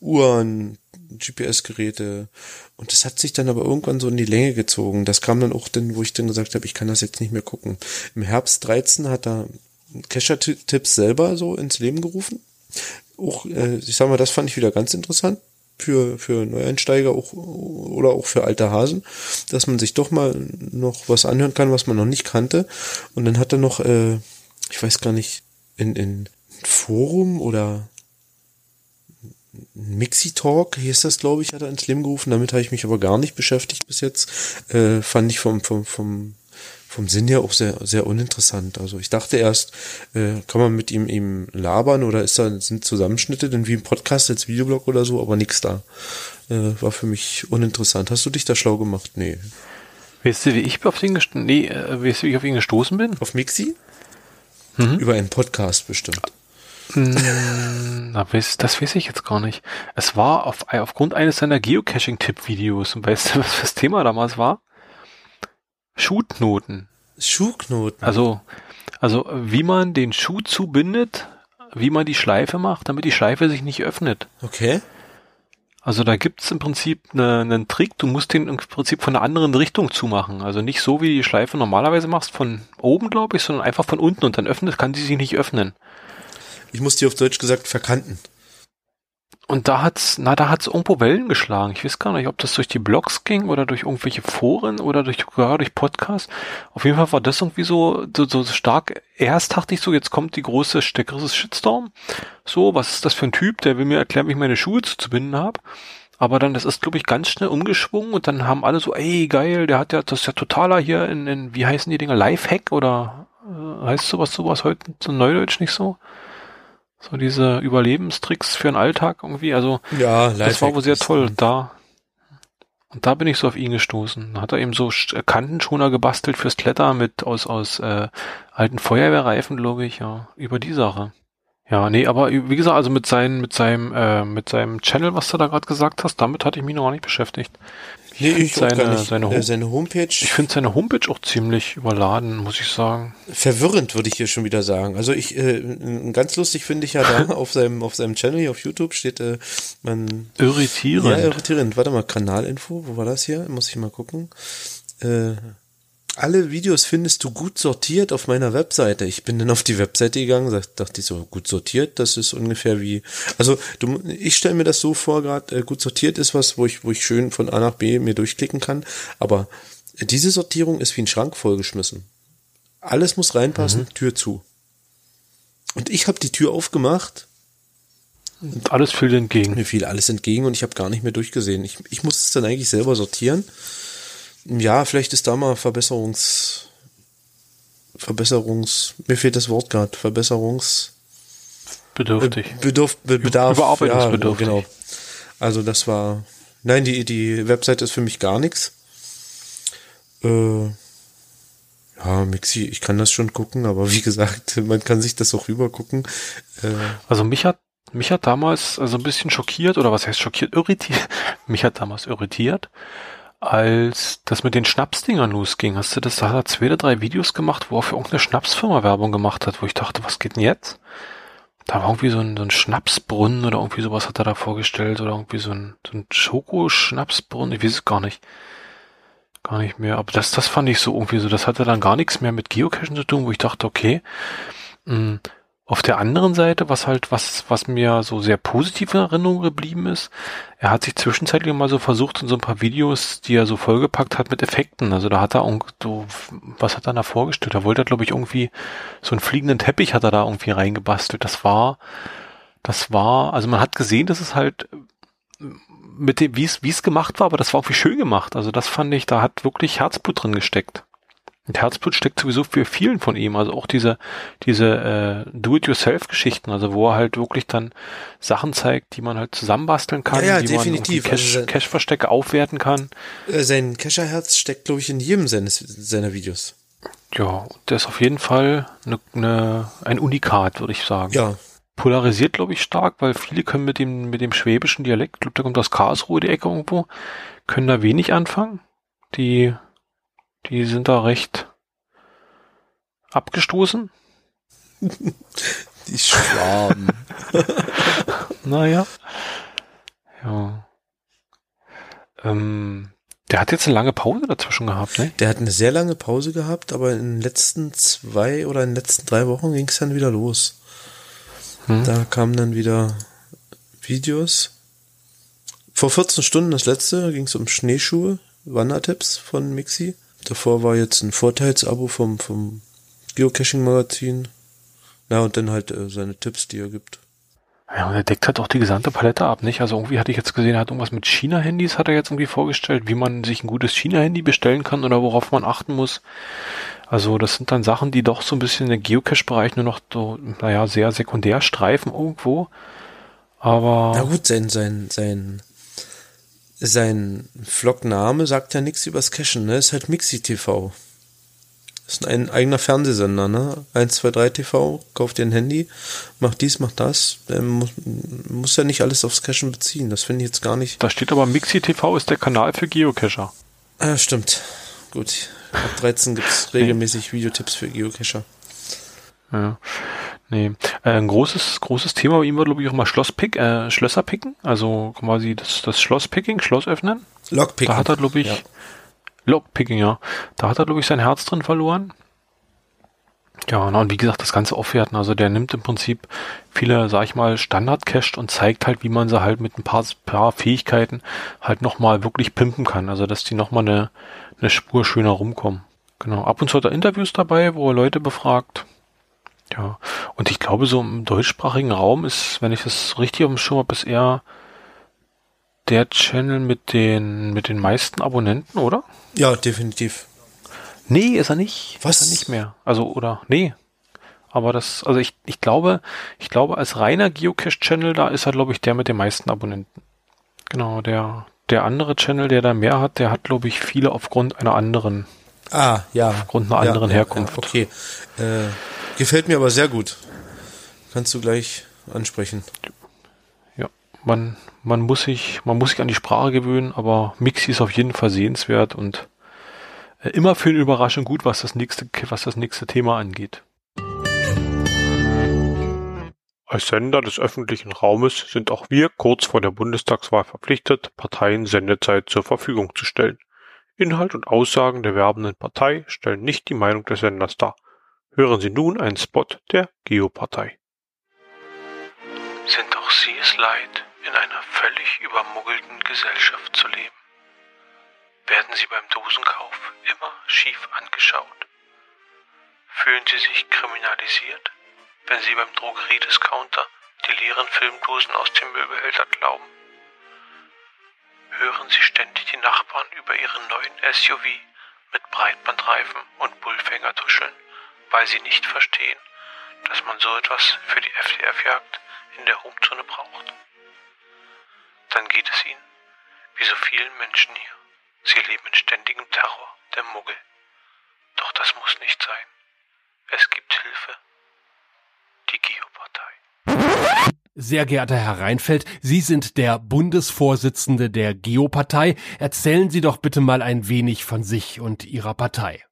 Uhren, GPS-Geräte und das hat sich dann aber irgendwann so in die Länge gezogen. Das kam dann auch dann, wo ich dann gesagt habe, ich kann das jetzt nicht mehr gucken. Im Herbst 13 hat er Cacher-Tipps selber so ins Leben gerufen. auch, äh, ich sag mal, das fand ich wieder ganz interessant für, für Neueinsteiger auch, oder auch für alte Hasen, dass man sich doch mal noch was anhören kann, was man noch nicht kannte. Und dann hat er noch, äh, ich weiß gar nicht, in, in Forum oder Mixi-Talk, hier ist das, glaube ich, hat er ins Leben gerufen. Damit habe ich mich aber gar nicht beschäftigt bis jetzt. Äh, fand ich vom, vom, vom, vom Sinn her auch sehr, sehr uninteressant. Also ich dachte erst, äh, kann man mit ihm ihm labern oder ist da, sind Zusammenschnitte denn wie ein Podcast als Videoblog oder so, aber nichts da. Äh, war für mich uninteressant. Hast du dich da schlau gemacht? Nee. Weißt du, wie ich auf den gestoßen, nee, äh, weißt du, wie ich auf ihn gestoßen bin? Auf Mixi? Mhm. Über einen Podcast bestimmt. Hm, das weiß ich jetzt gar nicht. Es war auf, aufgrund eines seiner Geocaching-Tipp-Videos. Und weißt du, was das Thema damals war? Schuhknoten. Schuhknoten? Also, also, wie man den Schuh zubindet, wie man die Schleife macht, damit die Schleife sich nicht öffnet. Okay. Also da gibt's im Prinzip eine, einen Trick, du musst den im Prinzip von einer anderen Richtung zumachen. Also nicht so, wie die Schleife normalerweise machst, von oben, glaube ich, sondern einfach von unten und dann öffnet, kann sie sich nicht öffnen ich muss die auf Deutsch gesagt verkanten. Und da hat's, na, da hat's irgendwo Wellen geschlagen. Ich weiß gar nicht, ob das durch die Blogs ging oder durch irgendwelche Foren oder durch, gar durch Podcasts. Auf jeden Fall war das irgendwie so, so, so stark ersthachtig so, jetzt kommt die große Steckeris Shitstorm. So, was ist das für ein Typ, der will mir erklären, wie ich meine Schuhe zu binden habe. Aber dann, das ist, glaube ich, ganz schnell umgeschwungen und dann haben alle so, ey, geil, der hat ja, das ist ja totaler hier in, in wie heißen die Dinger, Lifehack oder äh, heißt sowas, sowas heute so Neudeutsch nicht so? So diese Überlebenstricks für den Alltag irgendwie. Also ja, das war wohl sehr toll. Da und da bin ich so auf ihn gestoßen. Da hat er eben so Kantenschoner gebastelt fürs Kletter mit aus aus äh, alten Feuerwehrreifen, glaube ich, ja, über die Sache. Ja, nee, aber wie gesagt, also mit seinem mit seinem äh, mit seinem Channel, was du da gerade gesagt hast, damit hatte ich mich noch nicht beschäftigt. Nee, ich seine, seine, Home äh, seine Homepage. Ich finde seine Homepage auch ziemlich überladen, muss ich sagen. Verwirrend, würde ich hier schon wieder sagen. Also ich, äh, ganz lustig finde ich ja da auf seinem, auf seinem Channel hier auf YouTube steht, äh, man. Irritierend. Ja, irritierend. Warte mal, Kanalinfo, wo war das hier? Muss ich mal gucken. Äh, alle Videos findest du gut sortiert auf meiner Webseite. Ich bin dann auf die Webseite gegangen, dachte ich so, gut sortiert, das ist ungefähr wie, also du, ich stelle mir das so vor, gerade äh, gut sortiert ist was, wo ich, wo ich schön von A nach B mir durchklicken kann, aber diese Sortierung ist wie ein Schrank vollgeschmissen. Alles muss reinpassen, mhm. Tür zu. Und ich habe die Tür aufgemacht. Und alles fiel entgegen. Mir fiel alles entgegen und ich habe gar nicht mehr durchgesehen. Ich, ich muss es dann eigentlich selber sortieren. Ja, vielleicht ist da mal Verbesserungs, Verbesserungs, mir fehlt das Wort gerade, Verbesserungs, bedürftig. Äh, bedurf, be, Bedarf, Überarbeitungsbedürftig. Ja, genau. Also das war, nein, die, die Webseite ist für mich gar nichts. Äh, ja, Mixi, ich kann das schon gucken, aber wie gesagt, man kann sich das auch rübergucken. Äh, also mich hat, mich hat damals also ein bisschen schockiert, oder was heißt schockiert, irritiert, mich hat damals irritiert, als das mit den Schnapsdingern losging, hast du das, da hat er zwei oder drei Videos gemacht, wo er für irgendeine Schnapsfirma Werbung gemacht hat, wo ich dachte, was geht denn jetzt? Da war irgendwie so ein, so ein Schnapsbrunnen oder irgendwie sowas hat er da vorgestellt oder irgendwie so ein, so ein Schokoschnapsbrunnen, ich weiß es gar nicht. Gar nicht mehr. Aber das, das fand ich so irgendwie so, das hatte dann gar nichts mehr mit Geocachen zu tun, wo ich dachte, okay, mh, hm, auf der anderen Seite, was halt, was, was mir so sehr positiv in Erinnerung geblieben ist, er hat sich zwischenzeitlich mal so versucht in so ein paar Videos, die er so vollgepackt hat mit Effekten. Also da hat er so, was hat er da vorgestellt? Da wollte er, glaube ich, irgendwie so einen fliegenden Teppich hat er da irgendwie reingebastelt. Das war, das war, also man hat gesehen, dass es halt mit dem, wie es, wie es gemacht war, aber das war irgendwie schön gemacht. Also das fand ich, da hat wirklich Herzblut drin gesteckt. Und Herzblut steckt sowieso für vielen von ihm, also auch diese, diese äh, Do-it-yourself-Geschichten, also wo er halt wirklich dann Sachen zeigt, die man halt zusammenbasteln kann, ja, ja, die definitiv. man Cache, also Cache-Verstecke aufwerten kann. Äh, sein Cacher-Herz steckt, glaube ich, in jedem seines, seiner Videos. Ja, der ist auf jeden Fall ne, ne, ein Unikat, würde ich sagen. Ja. Polarisiert, glaube ich, stark, weil viele können mit dem, mit dem schwäbischen Dialekt, ich glaube, da kommt aus Karlsruhe die Ecke irgendwo, können da wenig anfangen. Die die sind da recht abgestoßen. Die Schwaben. naja. Ja. Ähm, der hat jetzt eine lange Pause dazwischen gehabt, ne? Der hat eine sehr lange Pause gehabt, aber in den letzten zwei oder in den letzten drei Wochen ging es dann wieder los. Hm. Da kamen dann wieder Videos. Vor 14 Stunden das letzte ging es um Schneeschuhe, Wandertipps von Mixi. Davor war jetzt ein Vorteilsabo vom, vom Geocaching-Magazin. Na, und dann halt äh, seine Tipps, die er gibt. Ja, und er deckt halt auch die gesamte Palette ab, nicht? Also irgendwie hatte ich jetzt gesehen, er hat irgendwas mit China-Handys hat er jetzt irgendwie vorgestellt, wie man sich ein gutes China-Handy bestellen kann oder worauf man achten muss. Also das sind dann Sachen, die doch so ein bisschen den Geocache-Bereich nur noch so, naja, sehr sekundär streifen irgendwo. Aber. Na gut, sein, sein, sein, sein Vlog-Name sagt ja nichts übers Cachen, ne? Ist halt Mixi TV. Ist ein eigener Fernsehsender, ne? 1, 2, 3 TV, kauft dir ein Handy, macht dies, macht das. Ähm, muss, muss ja nicht alles aufs Cachen beziehen. Das finde ich jetzt gar nicht. Da steht aber Mixi TV ist der Kanal für Geocacher. Ah, stimmt. Gut. Ab 13 gibt's regelmäßig Videotipps für Geocacher. Ja. Nee. Äh, ein großes, großes Thema bei ihm war, glaube ich, auch mal Schlosspick, äh, Schlösser picken. Also quasi das, das Schlosspicking, Schloss öffnen. Lockpicking. Da hat er, glaube ich, Ja. Lockpicking, ja. Da hat er, glaube ich, sein Herz drin verloren. Ja, na, und wie gesagt, das ganze Aufwerten, also der nimmt im Prinzip viele, sag ich mal, Standard-Cached und zeigt halt, wie man sie halt mit ein paar, paar Fähigkeiten halt nochmal wirklich pimpen kann. Also, dass die nochmal eine, eine Spur schöner rumkommen. Genau. Ab und zu hat er Interviews dabei, wo er Leute befragt. Ja. Und ich glaube, so im deutschsprachigen Raum ist, wenn ich das richtig auf dem Schirm habe, ist eher der Channel mit den, mit den meisten Abonnenten, oder? Ja, definitiv. Nee, ist er nicht. Was? Ist er nicht mehr. Also, oder, nee. Aber das, also ich, ich glaube, ich glaube, als reiner Geocache-Channel, da ist er, glaube ich, der mit den meisten Abonnenten. Genau, der, der andere Channel, der da mehr hat, der hat, glaube ich, viele aufgrund einer anderen, Ah, ja. aufgrund einer anderen ja, Herkunft. Ja, okay. Äh, gefällt mir aber sehr gut. Kannst du gleich ansprechen. Ja, man, man muss sich, man muss sich an die Sprache gewöhnen, aber Mixi ist auf jeden Fall sehenswert und äh, immer für eine Überraschung gut, was das nächste, was das nächste Thema angeht. Als Sender des öffentlichen Raumes sind auch wir kurz vor der Bundestagswahl verpflichtet, Parteien Sendezeit zur Verfügung zu stellen. Inhalt und Aussagen der werbenden Partei stellen nicht die Meinung des Senders dar. Hören Sie nun einen Spot der Geopartei. Sind auch Sie es leid, in einer völlig übermuggelten Gesellschaft zu leben? Werden Sie beim Dosenkauf immer schief angeschaut? Fühlen Sie sich kriminalisiert, wenn Sie beim Drogeriediscounter die leeren Filmdosen aus dem Müllbehälter glauben? Hören Sie ständig die Nachbarn über Ihren neuen SUV mit Breitbandreifen und Bullfänger tuscheln, weil Sie nicht verstehen, dass man so etwas für die FDF-Jagd in der Homezone braucht. Dann geht es Ihnen, wie so vielen Menschen hier. Sie leben in ständigem Terror der Muggel. Doch das muss nicht sein. Es gibt Hilfe. Die Geopartei. Sehr geehrter Herr Reinfeldt, Sie sind der Bundesvorsitzende der Geopartei. Erzählen Sie doch bitte mal ein wenig von sich und Ihrer Partei.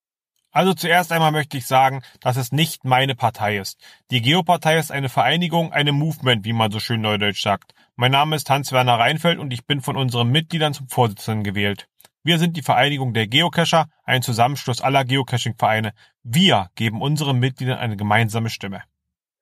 Also zuerst einmal möchte ich sagen, dass es nicht meine Partei ist. Die Geopartei ist eine Vereinigung, eine Movement, wie man so schön neudeutsch sagt. Mein Name ist Hans-Werner Reinfeldt und ich bin von unseren Mitgliedern zum Vorsitzenden gewählt. Wir sind die Vereinigung der Geocacher, ein Zusammenschluss aller Geocaching-Vereine. Wir geben unseren Mitgliedern eine gemeinsame Stimme.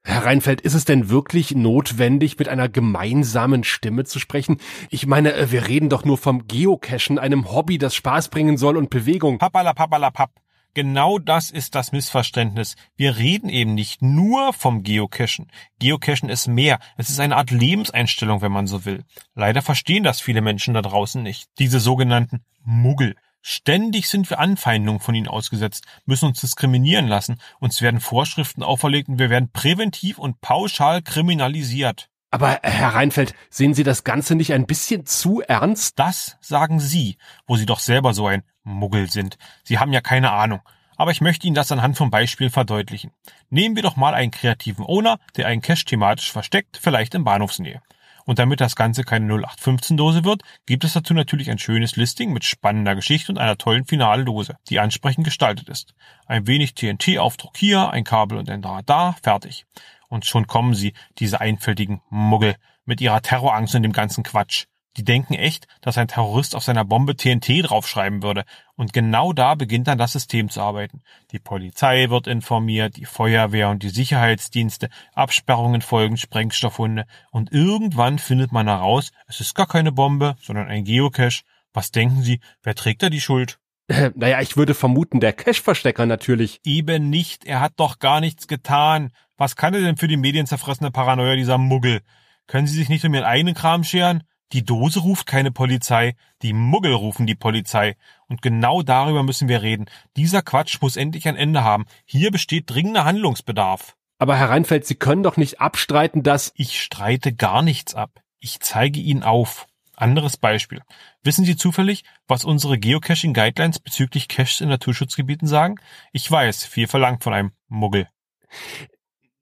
Herr Reinfeldt, ist es denn wirklich notwendig, mit einer gemeinsamen Stimme zu sprechen? Ich meine, äh, wir reden doch nur vom Geocachen, einem Hobby, das Spaß bringen soll und Bewegung. Pappala pappala papp. Genau das ist das Missverständnis. Wir reden eben nicht nur vom Geocachen. Geocachen ist mehr. Es ist eine Art Lebenseinstellung, wenn man so will. Leider verstehen das viele Menschen da draußen nicht. Diese sogenannten Muggel. Ständig sind wir Anfeindungen von ihnen ausgesetzt, müssen uns diskriminieren lassen, uns werden Vorschriften auferlegt und wir werden präventiv und pauschal kriminalisiert. Aber äh, Herr Reinfeldt, sehen Sie das Ganze nicht ein bisschen zu ernst? Das sagen Sie, wo Sie doch selber so ein Muggel sind. Sie haben ja keine Ahnung. Aber ich möchte Ihnen das anhand von Beispielen verdeutlichen. Nehmen wir doch mal einen kreativen Owner, der einen Cache thematisch versteckt, vielleicht in Bahnhofsnähe. Und damit das Ganze keine 0815-Dose wird, gibt es dazu natürlich ein schönes Listing mit spannender Geschichte und einer tollen Finaldose, die ansprechend gestaltet ist. Ein wenig TNT-Aufdruck hier, ein Kabel und ein Draht da, fertig. Und schon kommen sie, diese einfältigen Muggel, mit ihrer Terrorangst und dem ganzen Quatsch. Die denken echt, dass ein Terrorist auf seiner Bombe TNT draufschreiben würde. Und genau da beginnt dann das System zu arbeiten. Die Polizei wird informiert, die Feuerwehr und die Sicherheitsdienste, Absperrungen folgen, Sprengstoffhunde. Und irgendwann findet man heraus, es ist gar keine Bombe, sondern ein Geocache. Was denken Sie, wer trägt da die Schuld? Naja, ich würde vermuten, der Cache-Verstecker natürlich. Eben nicht, er hat doch gar nichts getan. Was kann er denn für die medienzerfressene Paranoia dieser Muggel? Können Sie sich nicht um Ihren eigenen Kram scheren? Die Dose ruft keine Polizei, die Muggel rufen die Polizei. Und genau darüber müssen wir reden. Dieser Quatsch muss endlich ein Ende haben. Hier besteht dringender Handlungsbedarf. Aber Herr Reinfeld, Sie können doch nicht abstreiten, dass... Ich streite gar nichts ab. Ich zeige Ihnen auf. Anderes Beispiel. Wissen Sie zufällig, was unsere Geocaching Guidelines bezüglich Caches in Naturschutzgebieten sagen? Ich weiß, viel verlangt von einem Muggel.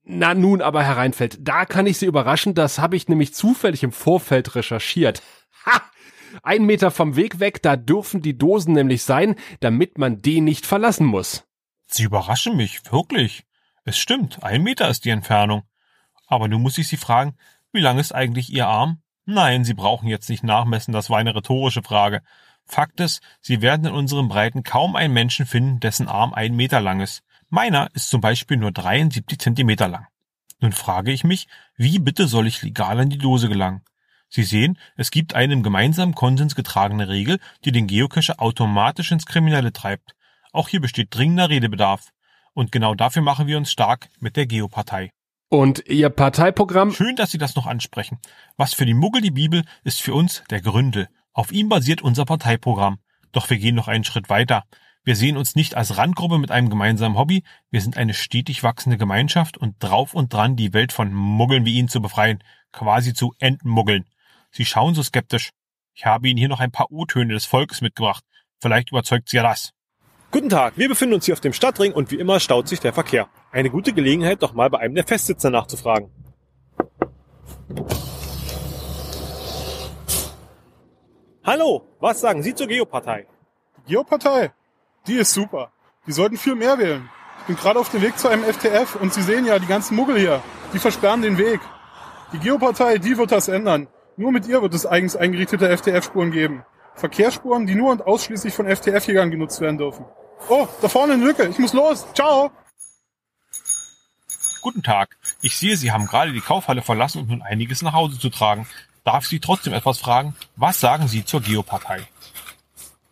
Na nun, aber Herr Reinfeld, da kann ich Sie überraschen, das habe ich nämlich zufällig im Vorfeld recherchiert. Ha! Ein Meter vom Weg weg, da dürfen die Dosen nämlich sein, damit man den nicht verlassen muss. Sie überraschen mich, wirklich. Es stimmt, ein Meter ist die Entfernung. Aber nun muss ich Sie fragen, wie lang ist eigentlich Ihr Arm? Nein, Sie brauchen jetzt nicht nachmessen, das war eine rhetorische Frage. Fakt ist, Sie werden in unseren Breiten kaum einen Menschen finden, dessen Arm ein Meter lang ist. Meiner ist zum Beispiel nur 73 Zentimeter lang. Nun frage ich mich, wie bitte soll ich legal an die Dose gelangen? Sie sehen, es gibt eine im gemeinsamen Konsens getragene Regel, die den Geocacher automatisch ins Kriminelle treibt. Auch hier besteht dringender Redebedarf. Und genau dafür machen wir uns stark mit der Geopartei. Und Ihr Parteiprogramm? Schön, dass Sie das noch ansprechen. Was für die Muggel die Bibel ist für uns der Gründel. Auf ihm basiert unser Parteiprogramm. Doch wir gehen noch einen Schritt weiter. Wir sehen uns nicht als Randgruppe mit einem gemeinsamen Hobby, wir sind eine stetig wachsende Gemeinschaft und drauf und dran, die Welt von Muggeln wie Ihnen zu befreien, quasi zu entmuggeln. Sie schauen so skeptisch. Ich habe Ihnen hier noch ein paar O-Töne des Volkes mitgebracht. Vielleicht überzeugt Sie ja das. Guten Tag, wir befinden uns hier auf dem Stadtring und wie immer staut sich der Verkehr. Eine gute Gelegenheit, doch mal bei einem der Festsitzer nachzufragen. Hallo, was sagen Sie zur Geopartei? Die Geopartei? Die ist super. Die sollten viel mehr wählen. Ich bin gerade auf dem Weg zu einem FTF und Sie sehen ja die ganzen Muggel hier. Die versperren den Weg. Die Geopartei, die wird das ändern. Nur mit ihr wird es eigens eingerichtete FTF-Spuren geben. Verkehrsspuren, die nur und ausschließlich von FTF-Jägern genutzt werden dürfen. Oh, da vorne eine Lücke. Ich muss los. Ciao. Guten Tag. Ich sehe, Sie haben gerade die Kaufhalle verlassen und nun einiges nach Hause zu tragen. Darf ich Sie trotzdem etwas fragen? Was sagen Sie zur Geopartei?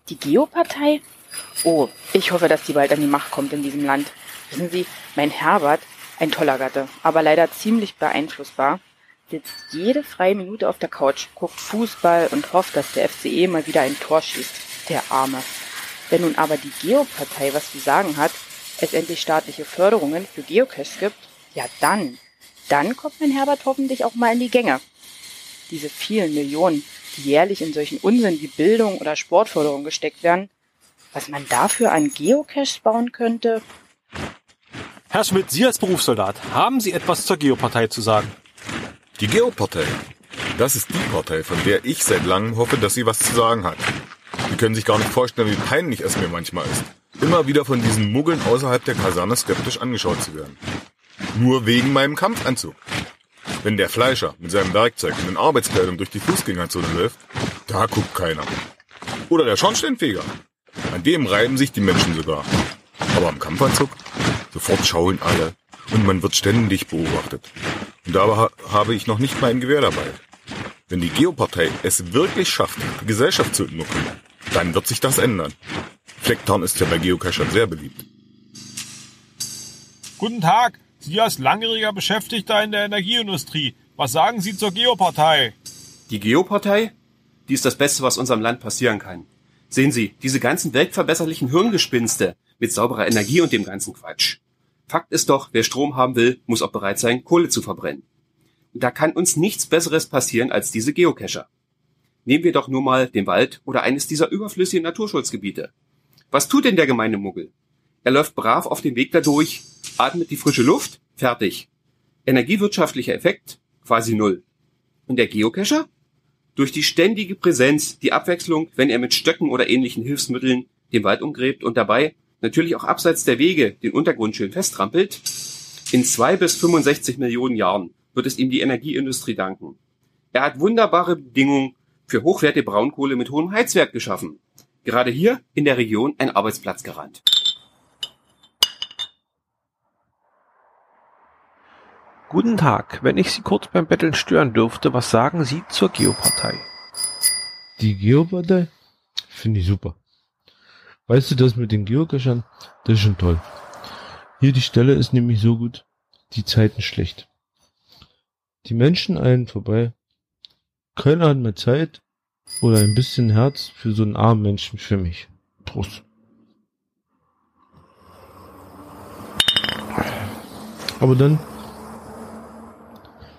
Die Geopartei? Oh, ich hoffe, dass die bald an die Macht kommt in diesem Land. Wissen Sie, mein Herbert, ein toller Gatte, aber leider ziemlich beeinflussbar, sitzt jede freie Minute auf der Couch, guckt Fußball und hofft, dass der FCE mal wieder ein Tor schießt. Der Arme. Wenn nun aber die Geopartei was zu sagen hat, es endlich staatliche Förderungen für Geocaches gibt, ja dann, dann kommt mein Herbert hoffentlich auch mal in die Gänge. Diese vielen Millionen, die jährlich in solchen Unsinn wie Bildung oder Sportförderung gesteckt werden, was man dafür an Geocaches bauen könnte? Herr Schmidt, Sie als Berufssoldat, haben Sie etwas zur Geopartei zu sagen? Die Geopartei. Das ist die Partei, von der ich seit langem hoffe, dass sie was zu sagen hat. Sie können sich gar nicht vorstellen, wie peinlich es mir manchmal ist, immer wieder von diesen Muggeln außerhalb der Kaserne skeptisch angeschaut zu werden. Nur wegen meinem Kampfanzug. Wenn der Fleischer mit seinem Werkzeug und in Arbeitskleidung durch die Fußgängerzone läuft, da guckt keiner. Oder der Schornsteinfeger. An dem reiben sich die Menschen sogar. Aber am Kampfanzug? Sofort schauen alle und man wird ständig beobachtet. Und dabei habe ich noch nicht mal ein Gewehr dabei. Wenn die Geopartei es wirklich schafft, die Gesellschaft zu entmuckeln, dann wird sich das ändern. Flecktarn ist ja bei Geocachern sehr beliebt. Guten Tag, Sie als langjähriger Beschäftigter in der Energieindustrie. Was sagen Sie zur Geopartei? Die Geopartei? Die ist das Beste, was unserem Land passieren kann. Sehen Sie, diese ganzen weltverbesserlichen Hirngespinste mit sauberer Energie und dem ganzen Quatsch. Fakt ist doch, wer Strom haben will, muss auch bereit sein, Kohle zu verbrennen. Und da kann uns nichts Besseres passieren als diese Geocacher. Nehmen wir doch nur mal den Wald oder eines dieser überflüssigen Naturschutzgebiete. Was tut denn der gemeine Muggel? Er läuft brav auf dem Weg dadurch, atmet die frische Luft, fertig. Energiewirtschaftlicher Effekt quasi null. Und der Geocacher? Durch die ständige Präsenz, die Abwechslung, wenn er mit Stöcken oder ähnlichen Hilfsmitteln den Wald umgräbt und dabei natürlich auch abseits der Wege den Untergrund schön festtrampelt, in zwei bis 65 Millionen Jahren wird es ihm die Energieindustrie danken. Er hat wunderbare Bedingungen für hochwertige Braunkohle mit hohem Heizwert geschaffen. Gerade hier in der Region ein Arbeitsplatz gerannt. Guten Tag, wenn ich Sie kurz beim Betteln stören dürfte, was sagen Sie zur Geopartei? Die Geopartei finde ich super. Weißt du, das mit den Geocachern, das ist schon toll. Hier die Stelle ist nämlich so gut, die Zeiten schlecht. Die Menschen eilen vorbei. Keiner hat mehr Zeit oder ein bisschen Herz für so einen armen Menschen für mich. Prost. Aber dann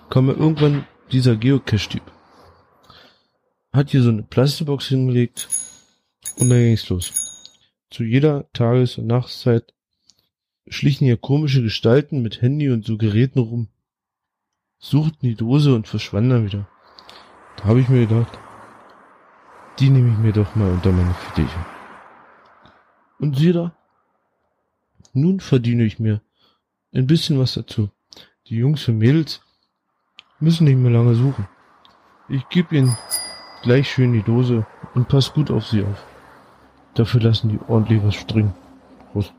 kam irgendwann dieser Geocache-Typ. Hat hier so eine Plastikbox hingelegt und dann ging's los. Zu jeder Tages- und Nachtszeit schlichen hier komische Gestalten mit Handy und so Geräten rum, suchten die Dose und verschwanden dann wieder. Da habe ich mir gedacht, die nehme ich mir doch mal unter meine Fittiche. Und siehe da, nun verdiene ich mir ein bisschen was dazu. Die Jungs und Mädels müssen nicht mehr lange suchen. Ich gebe ihnen gleich schön die Dose und pass gut auf sie auf. Dafür lassen die ordentlich was springen. Prost.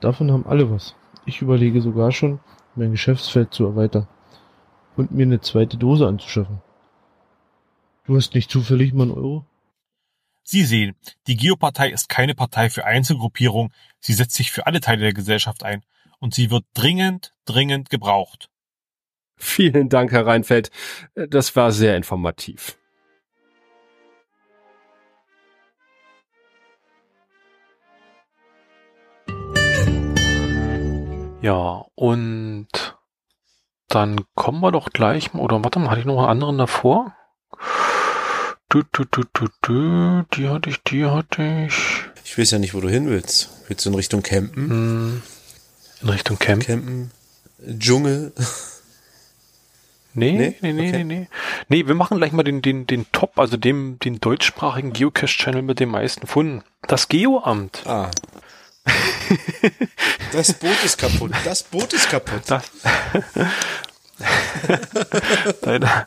Davon haben alle was. Ich überlege sogar schon, mein Geschäftsfeld zu erweitern und mir eine zweite Dose anzuschaffen. Du hast nicht zufällig mal einen Euro? Sie sehen, die Geopartei ist keine Partei für Einzelgruppierungen, sie setzt sich für alle Teile der Gesellschaft ein und sie wird dringend, dringend gebraucht. Vielen Dank, Herr Reinfeld. Das war sehr informativ. Ja, und dann kommen wir doch gleich mal, oder warte mal, hatte ich noch einen anderen davor? Du, du, du, du, du, die hatte ich, die hatte ich. Ich weiß ja nicht, wo du hin willst. Willst du in Richtung Campen? Hm, in Richtung Camp? Campen? Dschungel? Nee, Nee? nee, nee, Okay. nee, nee. Nee, wir machen gleich mal den, den, den Top, also dem, den deutschsprachigen Geocache-Channel mit den meisten Funden. Das Geoamt. Ah. Das Boot ist kaputt. Das Boot ist kaputt. Das. Deine,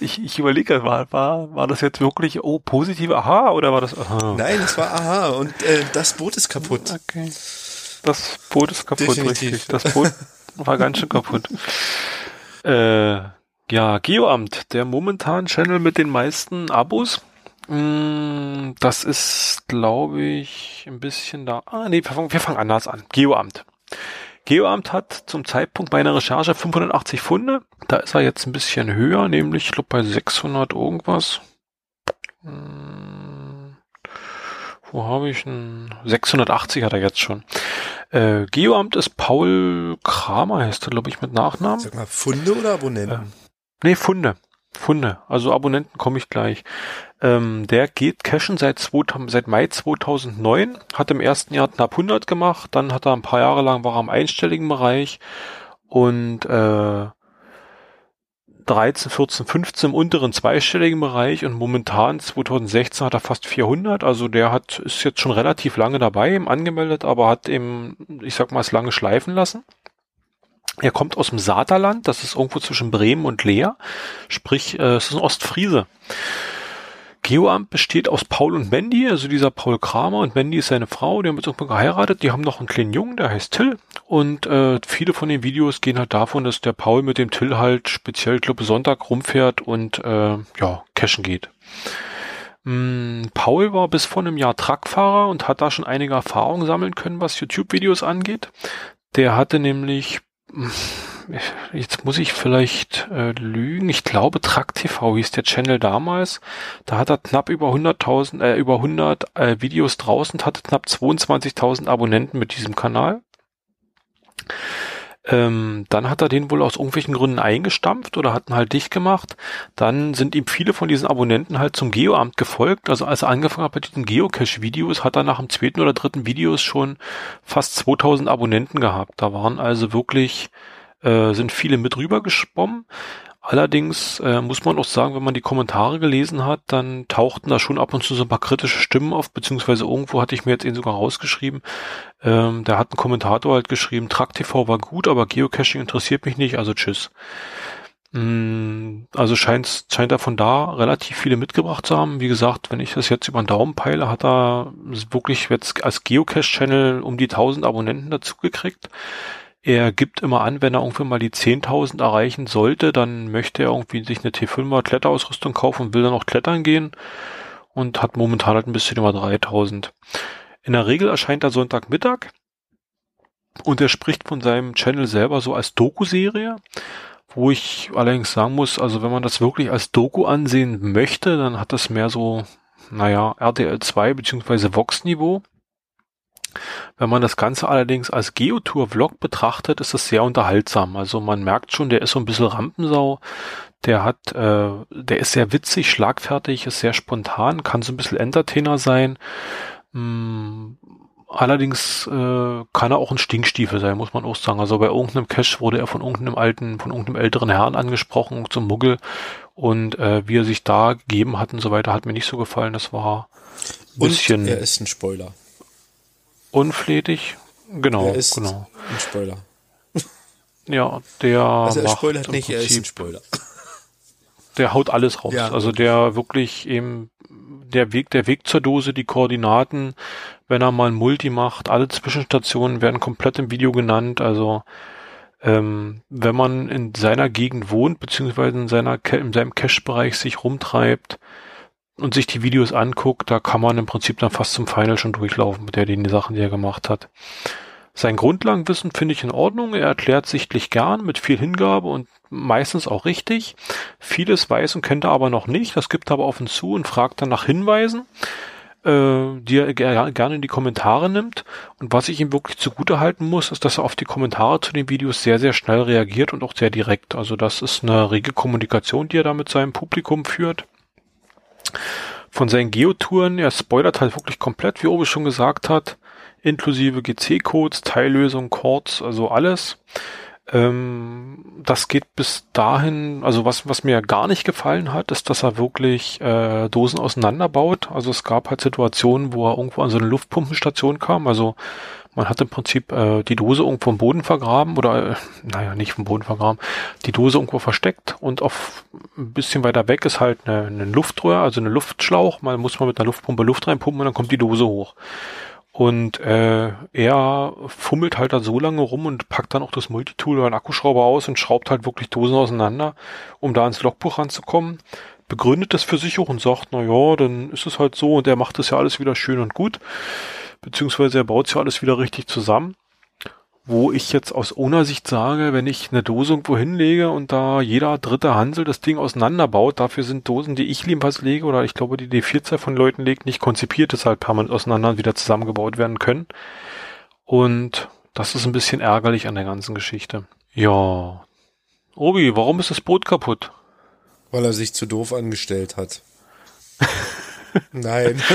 ich, ich überlege, war, war, war das jetzt wirklich, oh, positiv, aha, oder war das, aha? Nein, das war aha. Und äh, das Boot ist kaputt. Okay. Das Boot ist kaputt, Definitiv. richtig. Das Boot war ganz schön kaputt. Äh, ja, Geoamt, der momentan Channel mit den meisten Abos. Mm, Das ist, glaube ich, ein bisschen da. Ah, nee, wir fangen, wir fangen anders an. Geoamt. Geoamt hat zum Zeitpunkt meiner Recherche 580 Funde. Da ist er jetzt ein bisschen höher, nämlich, ich glaube, bei 600 irgendwas. Hm, Wo habe ich einen? 680 hat er jetzt schon. Äh, Geoamt ist Paul Kramer, heißt er, glaube ich, mit Nachnamen. Sag mal, Funde oder Abonnenten? Nee, Funde. Funde. Also Abonnenten komme ich gleich. Ähm, der geht cashen seit, 2000, seit Mai 2009, hat im ersten Jahr knapp 100 gemacht, dann hat er ein paar Jahre lang war er im einstelligen Bereich und äh, 13, 14, 15 im unteren zweistelligen Bereich und momentan 2016 hat er fast 400, also der hat ist jetzt schon relativ lange dabei, eben angemeldet, aber hat eben, ich sag mal, es lange schleifen lassen. Er kommt aus dem Saterland, das ist irgendwo zwischen Bremen und Leer, sprich, äh, es ist ein Ostfriese. Geoamt besteht aus Paul und Mandy, also dieser Paul Kramer und Mandy ist seine Frau, die haben jetzt irgendwann geheiratet, die haben noch einen kleinen Jungen, der heißt Till und äh, viele von den Videos gehen halt davon, dass der Paul mit dem Till halt speziell, glaube Sonntag rumfährt und äh, ja, cashen geht. Mm, Paul war bis vor einem Jahr Truckfahrer und hat da schon einige Erfahrungen sammeln können, was YouTube-Videos angeht. Der hatte nämlich Jetzt muss ich vielleicht äh, lügen. Ich glaube, Track TV hieß der Channel damals. Da hat er knapp über 100.000, äh, über 100 äh, Videos draußen hatte knapp 22.000 Abonnenten mit diesem Kanal. Ähm, dann hat er den wohl aus irgendwelchen Gründen eingestampft oder hat ihn halt dicht gemacht. Dann sind ihm viele von diesen Abonnenten halt zum Geoamt gefolgt. Also als er angefangen hat mit diesen Geocache-Videos, hat er nach dem zweiten oder dritten Videos schon fast 2000 Abonnenten gehabt. Da waren also wirklich, äh, sind viele mit rüber geschwommen. Allerdings äh, muss man auch sagen, wenn man die Kommentare gelesen hat, dann tauchten da schon ab und zu so ein paar kritische Stimmen auf, beziehungsweise irgendwo hatte ich mir jetzt ihn sogar rausgeschrieben. Ähm, da hat ein Kommentator halt geschrieben, Track TV war gut, aber Geocaching interessiert mich nicht, also tschüss. Mm, Also scheint, scheint er von da relativ viele mitgebracht zu haben. Wie gesagt, wenn ich das jetzt über den Daumen peile, hat er wirklich jetzt als Geocache-Channel um die 1000 Abonnenten dazu gekriegt. Er gibt immer an, wenn er irgendwann mal die 10.000 erreichen sollte, dann möchte er irgendwie sich eine T5er Kletterausrüstung kaufen und will dann auch klettern gehen und hat momentan halt ein bisschen über 3.000. In der Regel erscheint er Sonntagmittag und er spricht von seinem Channel selber so als Doku-Serie, wo ich allerdings sagen muss, also wenn man das wirklich als Doku ansehen möchte, dann hat das mehr so, naja, RTL 2 beziehungsweise Vox-Niveau. Wenn man das Ganze allerdings als Geotour-Vlog betrachtet, ist das sehr unterhaltsam. Also man merkt schon, der ist so ein bisschen Rampensau. Der hat, äh, der ist sehr witzig, schlagfertig, ist sehr spontan, kann so ein bisschen Entertainer sein. Mm, allerdings äh, kann er auch ein Stinkstiefel sein, muss man auch sagen. Also bei irgendeinem Cache wurde er von irgendeinem alten, von irgendeinem älteren Herrn angesprochen zum Muggel und äh, wie er sich da gegeben hat und so weiter, hat mir nicht so gefallen. Das war ein Und bisschen er ist ein Spoiler. Unflätig. Genau, er ist genau. ein Spoiler. Ja, der Also er macht spoilert nicht, er ist ein Prinzip, Spoiler. der haut alles raus. Ja. Also der wirklich eben der Weg, der Weg zur Dose, die Koordinaten, wenn er mal ein Multi macht, alle Zwischenstationen werden komplett im Video genannt. Also ähm, wenn man in seiner Gegend wohnt, beziehungsweise in seiner in seinem Cache-Bereich sich rumtreibt und sich die Videos anguckt, da kann man im Prinzip dann fast zum Final schon durchlaufen mit der den Sachen, die er gemacht hat. Sein Grundlagenwissen finde ich in Ordnung. Er erklärt sichtlich gern mit viel Hingabe und meistens auch richtig. Vieles weiß und kennt er aber noch nicht. Das gibt er aber ihn zu und fragt dann nach Hinweisen, äh, die er ger gerne in die Kommentare nimmt. Und was ich ihm wirklich zugute halten muss, ist, dass er auf die Kommentare zu den Videos sehr, sehr schnell reagiert und auch sehr direkt. Also das ist eine rege Kommunikation, die er da mit seinem Publikum führt von seinen Geotouren, er spoilert halt wirklich komplett, wie Obi schon gesagt hat, inklusive GC-Codes, Teillösung, Chords, also alles. Ähm, das geht bis dahin, also was, was mir gar nicht gefallen hat, ist, dass er wirklich äh, Dosen auseinanderbaut. Also es gab halt Situationen, wo er irgendwo an so eine Luftpumpenstation kam. Also man hat im Prinzip äh, die Dose irgendwo im Boden vergraben oder, äh, naja, nicht vom Boden vergraben, die Dose irgendwo versteckt und auf ein bisschen weiter weg ist halt eine, eine Luftröhre, also eine Luftschlauch. Man muss mal mit einer Luftpumpe Luft reinpumpen und dann kommt die Dose hoch. Und äh, er fummelt halt da so lange rum und packt dann auch das Multitool oder einen Akkuschrauber aus und schraubt halt wirklich Dosen auseinander, um da ins Logbuch ranzukommen. Begründet das für sich auch und sagt, na ja, dann ist es halt so und er macht das ja alles wieder schön und gut. Beziehungsweise er baut ja alles wieder richtig zusammen. Wo ich jetzt aus Owner-Sicht sage, wenn ich eine Dose irgendwo hinlege und da jeder dritte Hansel das Ding auseinanderbaut, dafür sind Dosen, die ich jedenfalls lege oder ich glaube, die die Vielzahl von Leuten legt, nicht konzipiert, deshalb permanent auseinander wieder zusammengebaut werden können. Und das ist ein bisschen ärgerlich an der ganzen Geschichte. Ja. Obi, warum ist das Boot kaputt? Weil er sich zu doof angestellt hat. Nein.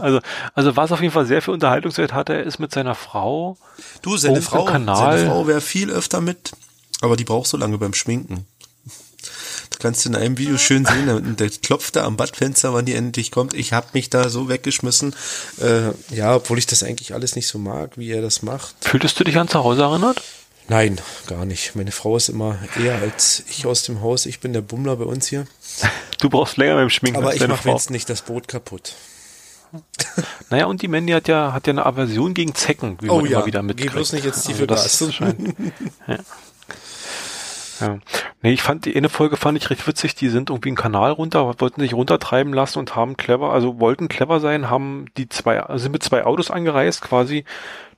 Also, also was auf jeden Fall sehr viel Unterhaltungswert hatte, er ist mit seiner Frau Du, seine Irgendein Frau, Kanal. seine Frau wäre viel öfter mit, aber die braucht so lange beim Schminken. Das kannst du in einem Video schön sehen, da- der klopft da am Badfenster, wann die endlich kommt. Ich hab mich da so weggeschmissen. Äh, ja, obwohl ich das eigentlich alles nicht so mag, wie er das macht. Fühltest du dich an zu Hause erinnert? Nein, gar nicht. Meine Frau ist immer eher als ich aus dem Haus. Ich bin der Bummler bei uns hier. Du brauchst länger beim Schminken Aber als ich mache jetzt nicht das Boot kaputt. Naja, und die Mandy hat ja, hat ja eine Aversion gegen Zecken, wie Oh man ja, immer wieder geh mitkriegt. bloß nicht ins tiefe Also das Gras. scheint- ja. Ja. Nee, ich fand die eine Folge fand ich recht witzig, die sind irgendwie einen Kanal runter, wollten sich runtertreiben lassen und haben clever, also wollten clever sein, haben die zwei, sind mit zwei Autos angereist, quasi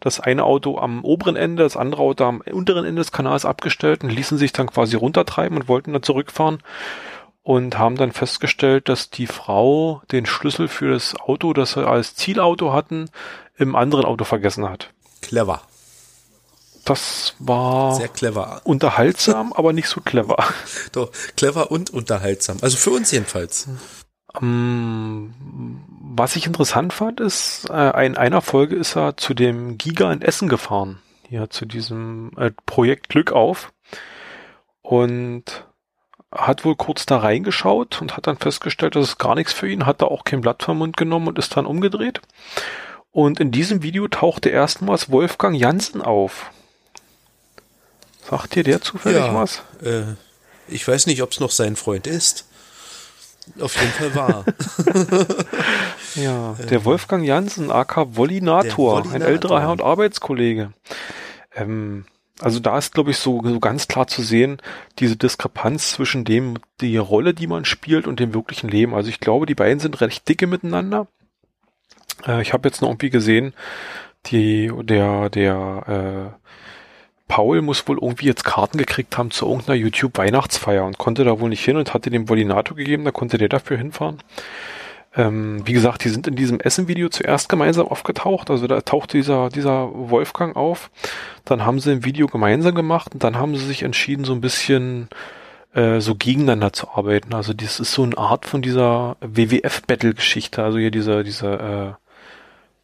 das eine Auto am oberen Ende, das andere Auto am unteren Ende des Kanals abgestellt und ließen sich dann quasi runtertreiben und wollten dann zurückfahren und haben dann festgestellt, dass die Frau den Schlüssel für das Auto, das sie als Zielauto hatten, im anderen Auto vergessen hat. Clever. Das war Sehr clever. unterhaltsam, aber nicht so clever. Doch, clever und unterhaltsam. Also für uns jedenfalls. Ähm, was ich interessant fand, ist, äh, in einer Folge ist er zu dem Giga in Essen gefahren. Ja, zu diesem äh, Projekt Glück auf. Und hat wohl kurz da reingeschaut und hat dann festgestellt, das ist gar nichts für ihn, hat da auch kein Blatt vom Mund genommen und ist dann umgedreht. Und in diesem Video tauchte erstmals Wolfgang Jansen auf. Sagt dir der zufällig Ja. was? Äh, ich weiß nicht, ob es noch sein Freund ist. Auf jeden Fall war. Ja, der Wolfgang Jansen, aka Wollinator, ein älterer Herr und Arbeitskollege. Ähm, also da ist, glaube ich, so, so ganz klar zu sehen, diese Diskrepanz zwischen dem, die Rolle, die man spielt und dem wirklichen Leben. Also ich glaube, die beiden sind recht dicke miteinander. Äh, ich habe jetzt noch irgendwie gesehen, die, der, der, äh, Paul muss wohl irgendwie jetzt Karten gekriegt haben zu irgendeiner YouTube-Weihnachtsfeier und konnte da wohl nicht hin und hatte dem Volinato gegeben, da konnte der dafür hinfahren. Ähm, wie gesagt, die sind in diesem Essen-Video zuerst gemeinsam aufgetaucht, also da tauchte dieser, dieser Wolfgang auf. Dann haben sie ein Video gemeinsam gemacht und dann haben sie sich entschieden, so ein bisschen äh, so gegeneinander zu arbeiten. Also das ist so eine Art von dieser WWF-Battle-Geschichte, also hier dieser, dieser, äh,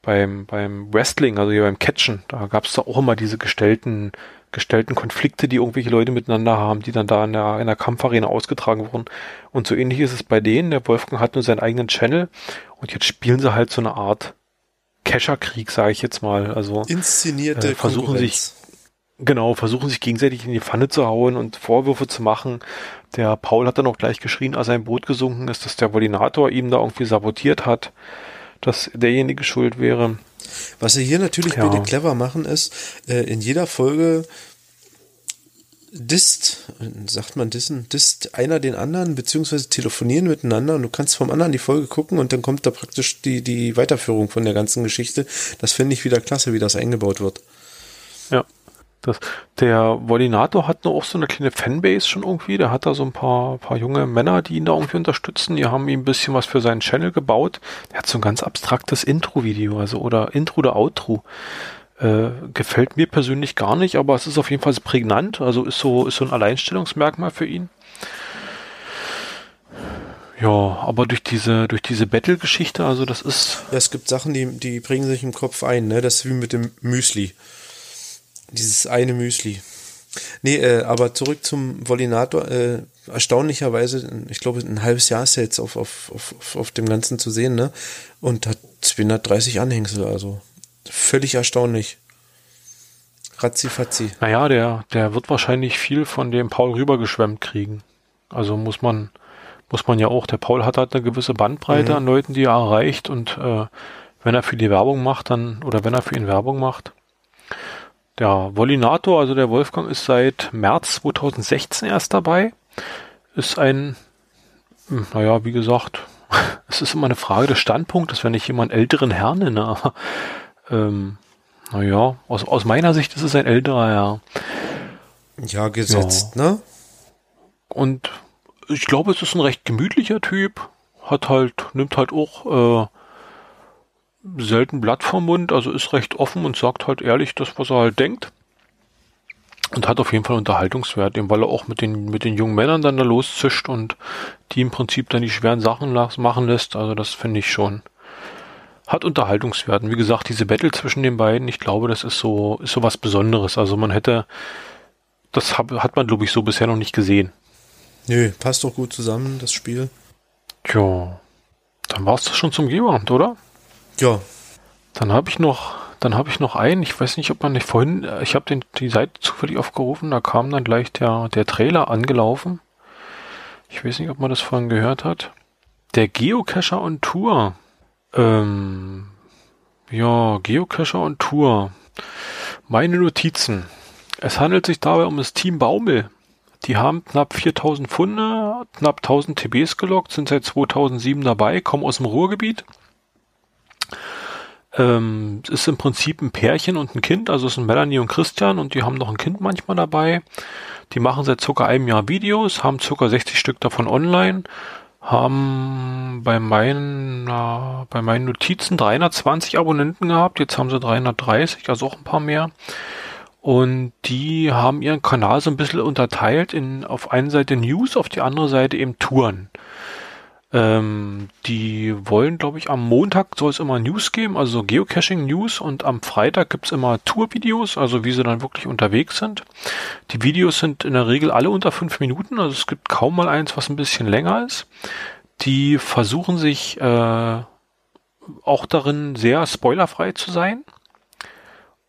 beim, beim Wrestling, also hier beim Catchen, da gab es da auch immer diese gestellten, gestellten Konflikte, die irgendwelche Leute miteinander haben, die dann da in der, in der Kampfarena ausgetragen wurden. Und so ähnlich ist es bei denen. Der Wolfgang hat nur seinen eigenen Channel und jetzt spielen sie halt so eine Art Kescherkrieg, sage ich jetzt mal. Also Inszenierte äh, versuchen sich genau, versuchen sich gegenseitig in die Pfanne zu hauen und Vorwürfe zu machen. Der Paul hat dann auch gleich geschrien, als sein Boot gesunken ist, dass der Volinator ihm da irgendwie sabotiert hat, dass derjenige schuld wäre. Was sie hier natürlich Ja. bitte clever machen, ist, äh, in jeder Folge disst, sagt man dissen, disst einer den anderen, beziehungsweise telefonieren miteinander und du kannst vom anderen die Folge gucken und dann kommt da praktisch die, die Weiterführung von der ganzen Geschichte. Das finde ich wieder klasse, wie das eingebaut wird. Ja. Das, der Volinator hat auch so eine kleine Fanbase schon irgendwie. Der hat da so ein paar, paar junge Männer, die ihn da irgendwie unterstützen. Die haben ihm ein bisschen was für seinen Channel gebaut. Der hat so ein ganz abstraktes Intro-Video, also oder Intro oder Outro. Äh, gefällt mir persönlich gar nicht, aber es ist auf jeden Fall prägnant. Also ist so, ist so ein Alleinstellungsmerkmal für ihn. Ja, aber durch diese, durch diese Battle-Geschichte, also das ist, Ja, es gibt Sachen, die, die bringen sich im Kopf ein, ne? Das ist wie mit dem Müsli. Dieses eine Müsli. Nee, äh, aber zurück zum Volinator. Äh, erstaunlicherweise, ich glaube, ein halbes Jahr ist er jetzt auf, auf, auf, auf- dem Ganzen zu sehen, ne? Und hat 230 Anhängsel, also völlig erstaunlich. Ratzi-fatzi. Naja, der, der wird wahrscheinlich viel von dem Paul rübergeschwemmt kriegen. Also muss man, muss man ja auch, der Paul hat halt eine gewisse Bandbreite Mhm. an Leuten, die er erreicht und äh, wenn er für die Werbung macht, dann, oder wenn er für ihn Werbung macht. Der Volinator, also der Wolfgang, ist seit März 2016 erst dabei. Ist ein, hm, naja, wie gesagt, es ist immer eine Frage des Standpunktes, wenn ich jemanden älteren Herrn nenne, aber ähm, naja, aus, aus meiner Sicht ist es ein älterer Herr. Ja, gesetzt, ne? Und ich glaube, es ist ein recht gemütlicher Typ. Hat halt, nimmt halt auch äh, selten Blatt vom Mund, also ist recht offen und sagt halt ehrlich das, was er halt denkt. Und hat auf jeden Fall Unterhaltungswert, eben weil er auch mit den, mit den jungen Männern dann da loszischt und die im Prinzip dann die schweren Sachen machen lässt. Also das finde ich schon. Hat Unterhaltungswert. Und wie gesagt, diese Battle zwischen den beiden, ich glaube, das ist so, ist so was Besonderes. Also man hätte, das hab, hat man, glaube ich, so bisher noch nicht gesehen. Nö, passt doch gut zusammen, das Spiel. Tja, dann war's das schon zum Gebeamt, oder? Ja, Dann habe ich noch, dann habe ich noch einen. Ich weiß nicht, ob man nicht vorhin, äh, ich habe die Seite zufällig aufgerufen. Da kam dann gleich der der Trailer angelaufen. Ich weiß nicht, ob man das vorhin gehört hat. Der Geocacher on Tour. Ähm, ja, Geocacher on Tour. Meine Notizen. Es handelt sich dabei um das Team Baumel. Die haben knapp 4000 Funde, knapp 1000 TBs gelockt, sind seit 2007 dabei, kommen aus dem Ruhrgebiet. Ähm, es ist im Prinzip ein Pärchen und ein Kind, also es sind Melanie und Christian und die haben noch ein Kind manchmal dabei. Die machen seit circa einem Jahr Videos, haben circa 60 Stück davon online, haben bei meinen, äh, bei meinen Notizen 320 Abonnenten gehabt, jetzt haben sie 330, also auch ein paar mehr. Und die haben ihren Kanal so ein bisschen unterteilt in auf einer Seite News, auf die andere Seite eben Touren. Ähm, die wollen, glaube ich, am Montag soll es immer News geben, also Geocaching-News und am Freitag gibt's immer Tour-Videos, also wie sie dann wirklich unterwegs sind. Die Videos sind in der Regel alle unter fünf Minuten, also es gibt kaum mal eins, was ein bisschen länger ist. Die versuchen sich äh, auch darin sehr spoilerfrei zu sein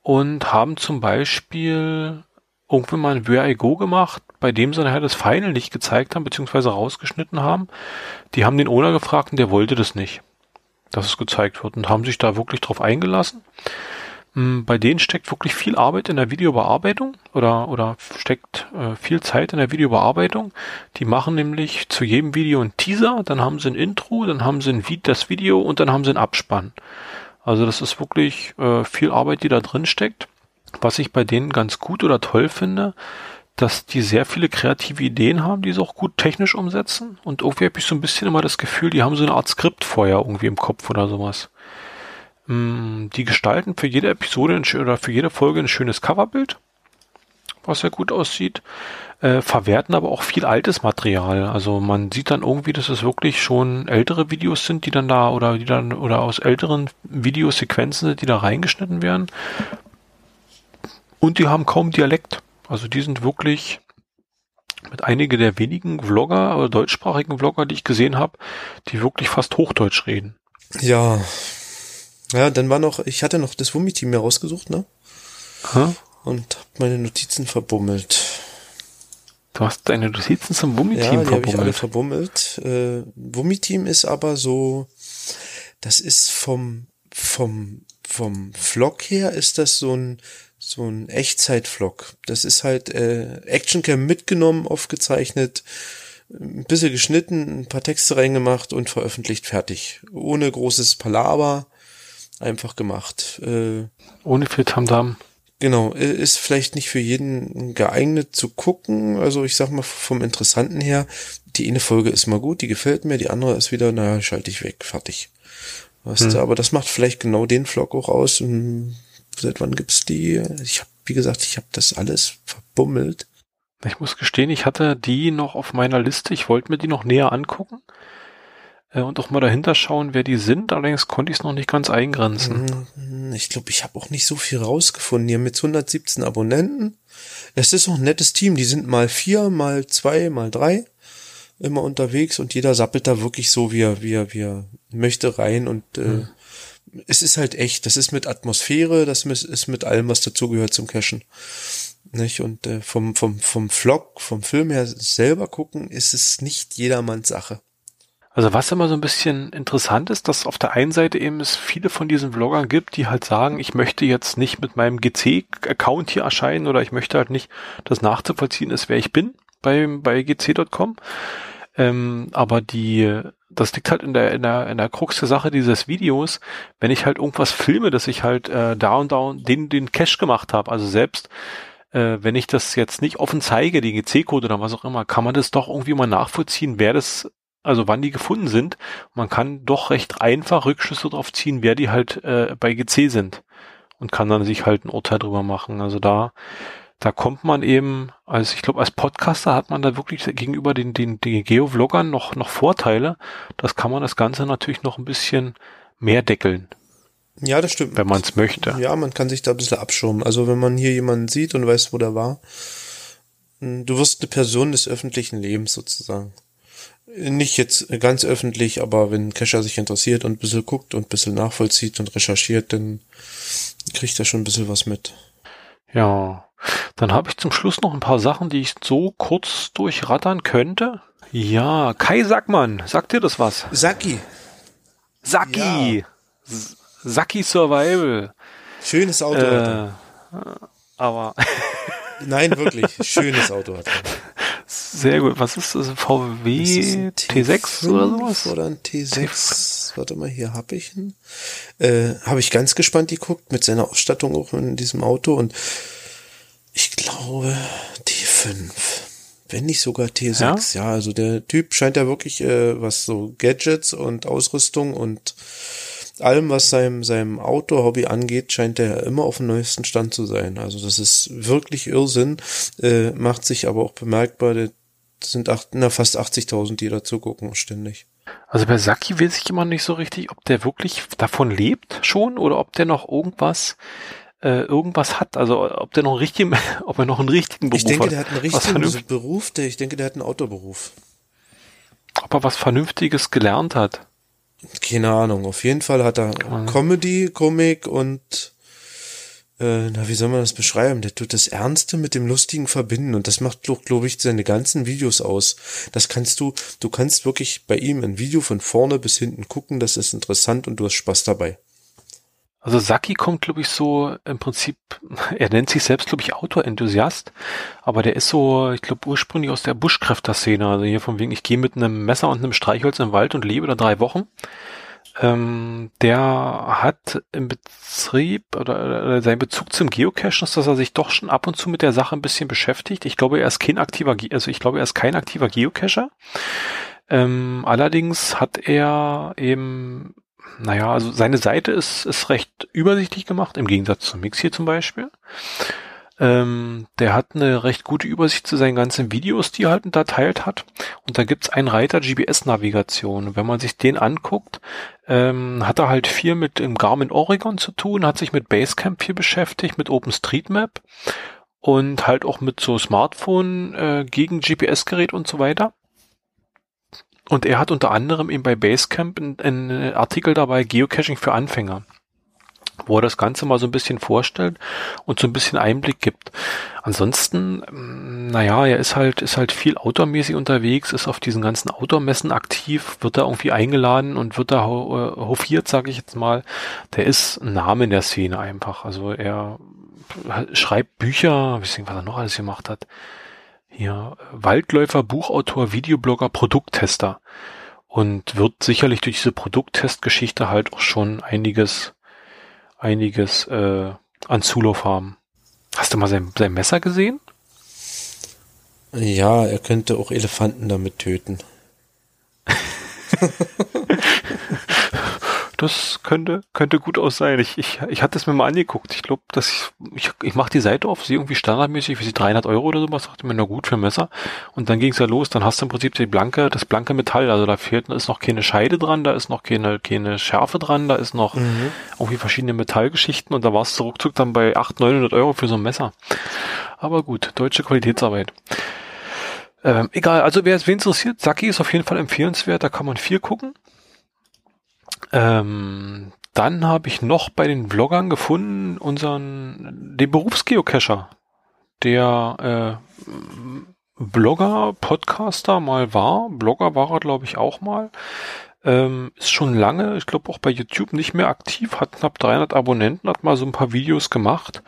und haben zum Beispiel irgendwann mal ein Where I Go gemacht, bei dem sie nachher das Final nicht gezeigt haben, beziehungsweise rausgeschnitten haben. Die haben den Owner gefragt und der wollte das nicht, dass es gezeigt wird und haben sich da wirklich drauf eingelassen. Mm, Bei denen steckt wirklich viel Arbeit in der Videobearbeitung oder, oder steckt äh, viel Zeit in der Videobearbeitung. Die machen nämlich zu jedem Video einen Teaser, dann haben sie ein Intro, dann haben sie ein Vi das Video und dann haben sie einen Abspann. Also das ist wirklich äh, viel Arbeit, die da drin steckt. Was ich bei denen ganz gut oder toll finde, dass die sehr viele kreative Ideen haben, die sie auch gut technisch umsetzen. Und irgendwie habe ich so ein bisschen immer das Gefühl, die haben so eine Art Skript vorher irgendwie im Kopf oder sowas. Mm, Die gestalten für jede Episode oder für jede Folge ein schönes Coverbild, was sehr gut aussieht, äh, verwerten aber auch viel altes Material. Also man sieht dann irgendwie, dass es wirklich schon ältere Videos sind, die dann da oder die dann oder aus älteren Videosequenzen sind, die da reingeschnitten werden. Und die haben kaum Dialekt. Also die sind wirklich mit einige der wenigen Vlogger oder deutschsprachigen Vlogger, die ich gesehen habe, die wirklich fast Hochdeutsch reden. Ja. Ja, dann war noch, ich hatte noch das Wummi-Team mir rausgesucht, ne? Hä? Und hab meine Notizen verbummelt. Du hast deine Notizen zum Wummi-Team ja, habe ich alle verbummelt. verbummelt. Äh, Wummi-Team ist aber so, das ist vom, vom, vom Vlog her ist das so ein, so ein Echtzeit-Vlog. Das ist halt äh, Actioncam mitgenommen, aufgezeichnet, ein bisschen geschnitten, ein paar Texte reingemacht und veröffentlicht, fertig. Ohne großes Palaver, einfach gemacht. Äh, Ohne viel Tamtam. Genau, ist vielleicht nicht für jeden geeignet zu gucken. Also ich sag mal vom Interessanten her, die eine Folge ist mal gut, die gefällt mir, die andere ist wieder, naja, schalte ich weg, fertig. Weißt Hm. du, aber das macht vielleicht genau den Vlog auch aus. Und seit wann gibt's die? Ich habe, wie gesagt, ich habe das alles verbummelt. Ich muss gestehen, ich hatte die noch auf meiner Liste. Ich wollte mir die noch näher angucken äh, und auch mal dahinter schauen, wer die sind. Allerdings konnte ich es noch nicht ganz eingrenzen. Hm, Ich glaube, ich habe auch nicht so viel rausgefunden hier mit 117 Abonnenten. Es ist auch ein nettes Team. Die sind mal vier, mal zwei, mal drei immer unterwegs und jeder sappelt da wirklich so, wie er, wie er, wie er möchte rein und äh, es ist halt echt. Das ist mit Atmosphäre, das ist mit allem, was dazugehört zum Cashen. Nicht? Und äh, vom, vom, vom Vlog, vom Film her selber gucken, ist es nicht jedermanns Sache. Also was immer so ein bisschen interessant ist, dass auf der einen Seite eben es viele von diesen Vloggern gibt, die halt sagen, ich möchte jetzt nicht mit meinem GC-Account hier erscheinen oder ich möchte halt nicht, dass nachzuvollziehen ist, wer ich bin bei, bei gc.com. Ähm, aber die, das liegt halt in der, in der, in der Krux der Sache dieses Videos, wenn ich halt irgendwas filme, dass ich halt äh, da und da und den, den Cache gemacht habe. Also selbst äh, wenn ich das jetzt nicht offen zeige, den GC-Code oder was auch immer, kann man das doch irgendwie mal nachvollziehen, wer das, also wann die gefunden sind. Man kann doch recht einfach Rückschlüsse darauf ziehen, wer die halt äh, bei GC sind und kann dann sich halt ein Urteil drüber machen. Also da, da kommt man eben, also ich glaube, als Podcaster hat man da wirklich gegenüber den, den, den Geo-Vloggern noch, noch Vorteile. Das kann man das Ganze natürlich noch ein bisschen mehr deckeln, Ja, das stimmt. wenn man es möchte. Ja, man kann sich da ein bisschen abschirmen. Also wenn man hier jemanden sieht und weiß, wo der war, mh, du wirst eine Person des öffentlichen Lebens sozusagen. Nicht jetzt ganz öffentlich, aber wenn ein Cacher sich interessiert und ein bisschen guckt und ein bisschen nachvollzieht und recherchiert, dann kriegt er schon ein bisschen was mit. Ja, dann habe ich zum Schluss noch ein paar Sachen, die ich so kurz durchrattern könnte. Ja, Kai Sackmann, sagt dir das was? Saki, Saki! S- Saki Survival. schönes Auto hat er. Äh, aber Nein, wirklich, schönes Auto hat er. sehr gut. Was ist das? VW Ist ein T6 oder T5 sowas? Oder ein T6. Warte mal, hier habe ich ihn. Äh, habe ich ganz gespannt geguckt mit seiner Ausstattung auch in diesem Auto und ich glaube T5. Wenn nicht sogar T6. Ja, also der Typ scheint ja wirklich, äh, was so Gadgets und Ausrüstung und allem, was seinem, seinem Auto-Hobby angeht, scheint er immer auf dem neuesten Stand zu sein. Also das ist wirklich Irrsinn, äh, macht sich aber auch bemerkbar, das sind acht, na, fast 80.000, die dazu gucken ständig. Also bei Saki weiß ich immer nicht so richtig, ob der wirklich davon lebt schon oder ob der noch irgendwas äh, irgendwas hat. Also ob der noch einen richtigen, ob er noch einen richtigen Beruf Ich denke, hat. der hat einen richtigen Beruf, der, ich denke, der hat einen Autoberuf. Ob er was Vernünftiges gelernt hat. Keine Ahnung. Auf jeden Fall hat er Mhm. Comedy, Komik und äh, na, wie soll man das beschreiben? Der tut das Ernste mit dem Lustigen verbinden und das macht, glaube ich, seine ganzen Videos aus. Das kannst du, du kannst wirklich bei ihm ein Video von vorne bis hinten gucken, das ist interessant und du hast Spaß dabei. Also Saki kommt, glaube ich, so im Prinzip, er nennt sich selbst, glaube ich, Outdoor-Enthusiast, aber der ist so, ich glaube, ursprünglich aus der Buschkräfter-Szene, also hier von wegen, ich gehe mit einem Messer und einem Streichholz im Wald und lebe da drei Wochen. Ähm, der hat im Betrieb oder, oder sein Bezug zum Geocachen ist, dass er sich doch schon ab und zu mit der Sache ein bisschen beschäftigt. Ich glaube, er ist kein aktiver, Ge- also ich glaube, er ist kein aktiver Geocacher. Ähm, allerdings hat er eben, naja, also seine Seite ist, ist recht übersichtlich gemacht, im Gegensatz zum Mix hier zum Beispiel. Ähm, der hat eine recht gute Übersicht zu seinen ganzen Videos, die er halt unterteilt hat. Und da gibt's einen Reiter GPS-Navigation. Wenn man sich den anguckt, ähm, hat er halt viel mit dem Garmin Oregon zu tun, hat sich mit Basecamp viel beschäftigt, mit OpenStreetMap und halt auch mit so Smartphone äh, gegen GPS-Gerät und so weiter. Und er hat unter anderem eben bei Basecamp einen, Artikel dabei Geocaching für Anfänger, wo er das Ganze mal so ein bisschen vorstellt und so ein bisschen Einblick gibt. Ansonsten, ähm, naja, er ist halt, ist halt viel outdoormäßig unterwegs, ist auf diesen ganzen Outdoor-Messen aktiv, wird da irgendwie eingeladen und wird da äh, hofiert, sage ich jetzt mal. Der ist ein Name in der Szene einfach. Also er schreibt Bücher, wissen was er noch alles gemacht hat. Hier, Waldläufer, Buchautor, Videoblogger, Produkttester. Und wird sicherlich durch diese Produkttestgeschichte halt auch schon einiges, einiges äh, an Zulauf haben. Hast du mal sein, sein Messer gesehen? Ja, er könnte auch Elefanten damit töten. Das könnte, könnte gut aus sein. Ich, ich, ich hatte es mir mal angeguckt. Ich glaube, dass ich, ich, ich mache die Seite auf, sie irgendwie standardmäßig, wie sie 300 Euro oder sowas, dachte mir, na gut, für ein Messer. Und dann ging es ja los, dann hast du im Prinzip die blanke, das blanke Metall. Also da fehlt, da ist noch keine Scheide dran, da ist noch keine, keine Schärfe dran, da ist noch Mhm. irgendwie verschiedene Metallgeschichten und da warst du ruckzuck dann bei 800, 900 Euro für so ein Messer. Aber gut, deutsche Qualitätsarbeit. Ähm, egal, also wer es wen interessiert, Saki ist auf jeden Fall empfehlenswert, da kann man viel gucken. Ähm, dann habe ich noch bei den Vloggern gefunden unseren, den Berufsgeocacher, der äh, Blogger, Podcaster mal war. Blogger war er, glaube ich, auch mal. Ähm, ist schon lange, ich glaube auch bei YouTube nicht mehr aktiv, hat knapp 300 Abonnenten, hat mal so ein paar Videos gemacht.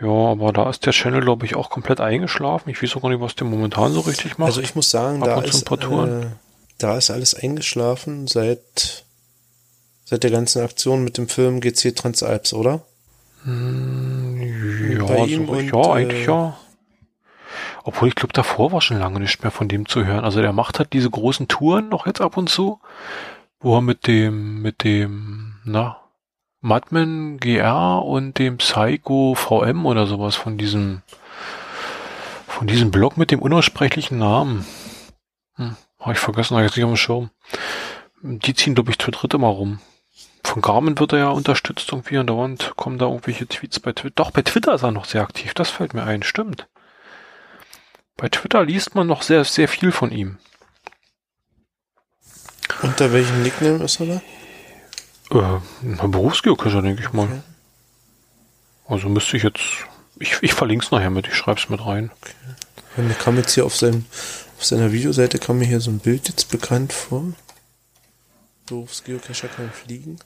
Ja, aber da ist der Channel, glaube ich, auch komplett eingeschlafen. Ich weiß auch gar nicht, was der momentan so richtig macht. Also ich muss sagen, Ab da ist, äh, da ist alles eingeschlafen seit, seit der ganzen Aktion mit dem Film GC Transalps, oder? Ja, bei so, und, ja, eigentlich äh, ja. Obwohl ich glaube, davor war schon lange nicht mehr von dem zu hören. Also der macht halt diese großen Touren noch jetzt ab und zu, wo er mit dem, mit dem, na, Madman GR und dem Psycho VM oder sowas von diesem, von diesem Blog mit dem unaussprechlichen Namen. Hm, habe ich vergessen, habe ich jetzt nicht auf dem Schirm. Die ziehen, glaube ich, zu dritt immer rum. Von Garmin wird er ja unterstützt irgendwie und dauernd kommen da irgendwelche Tweets bei Twitter. Doch, bei Twitter ist er noch sehr aktiv, das fällt mir ein, stimmt. Bei Twitter liest man noch sehr, sehr viel von ihm. Unter welchem Nickname ist er da? Äh, Berufsgeocacher, denke ich mal. Also müsste ich jetzt, ich, ich verlinke es nachher mit, ich schreibe es mit rein. Mir kam jetzt hier auf, seinem, auf seiner Videoseite kam mir hier so ein Bild jetzt bekannt vor. Berufsgeocacher kann fliegen.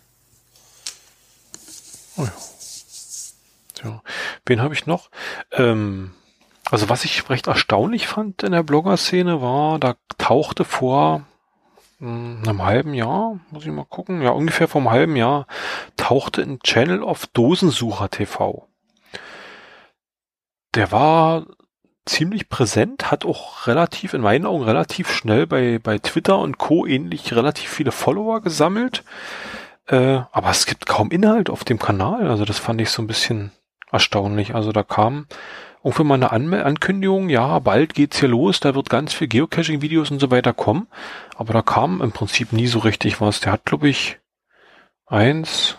Ja. Wen habe ich noch? Ähm, also was ich recht erstaunlich fand in der Blogger-Szene war, da tauchte vor mh, einem halben Jahr, muss ich mal gucken, ja ungefähr vor einem halben Jahr, tauchte ein Channel auf Dosensucher TV. Der war ziemlich präsent, hat auch relativ, in meinen Augen relativ schnell bei, bei Twitter und Co. ähnlich relativ viele Follower gesammelt. Äh, aber es gibt kaum Inhalt auf dem Kanal. Also das fand ich so ein bisschen erstaunlich. Also da kam Irgendwie mal eine Anmel Ankündigung, ja, bald geht's hier los, da wird ganz viel Geocaching-Videos und so weiter kommen. Aber da kam im Prinzip nie so richtig was. Der hat, glaube ich, eins,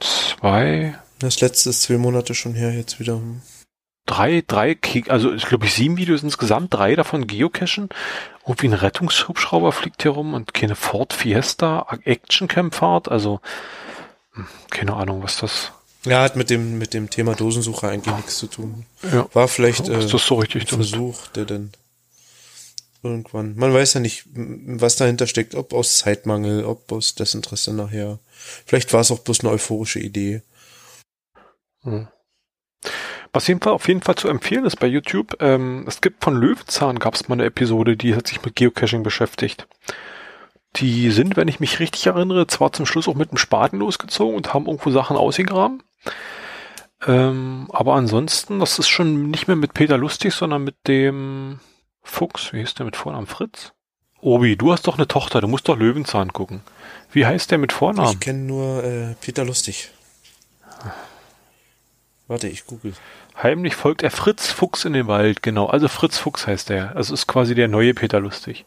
zwei, Das letzte ist zwei Monate schon her, jetzt wieder. Drei, drei, also ich glaube ich sieben Videos insgesamt, drei davon Geocachen. Irgendwie ein Rettungshubschrauber fliegt hier rum und keine Ford Fiesta Actioncam-Fahrt. Also hm, keine Ahnung, was das. Ja, hat mit dem, mit dem Thema Dosensucher eigentlich nichts zu tun. Ja. War vielleicht Ja, äh, so richtig ein? Versuch, der dann irgendwann, man weiß ja nicht, was dahinter steckt, ob aus Zeitmangel, ob aus Desinteresse nachher. Vielleicht war es auch bloß eine euphorische Idee. Hm. Was auf jeden Fall zu empfehlen ist bei YouTube, ähm, es gibt von Löwenzahn gab es mal eine Episode, die hat sich mit Geocaching beschäftigt. Die sind, wenn ich mich richtig erinnere, zwar zum Schluss auch mit dem Spaten losgezogen und haben irgendwo Sachen ausgegraben. Ähm, aber ansonsten, das ist schon nicht mehr mit Peter Lustig, sondern mit dem Fuchs. Wie hieß der mit Vornamen? Fritz? Obi, du hast doch eine Tochter, du musst doch Löwenzahn gucken. Wie heißt der mit Vornamen? Ich kenne nur äh, Peter Lustig. Warte, ich google. Heimlich folgt er Fritz Fuchs in den Wald, genau. Also Fritz Fuchs heißt er. Also ist quasi der neue Peter Lustig.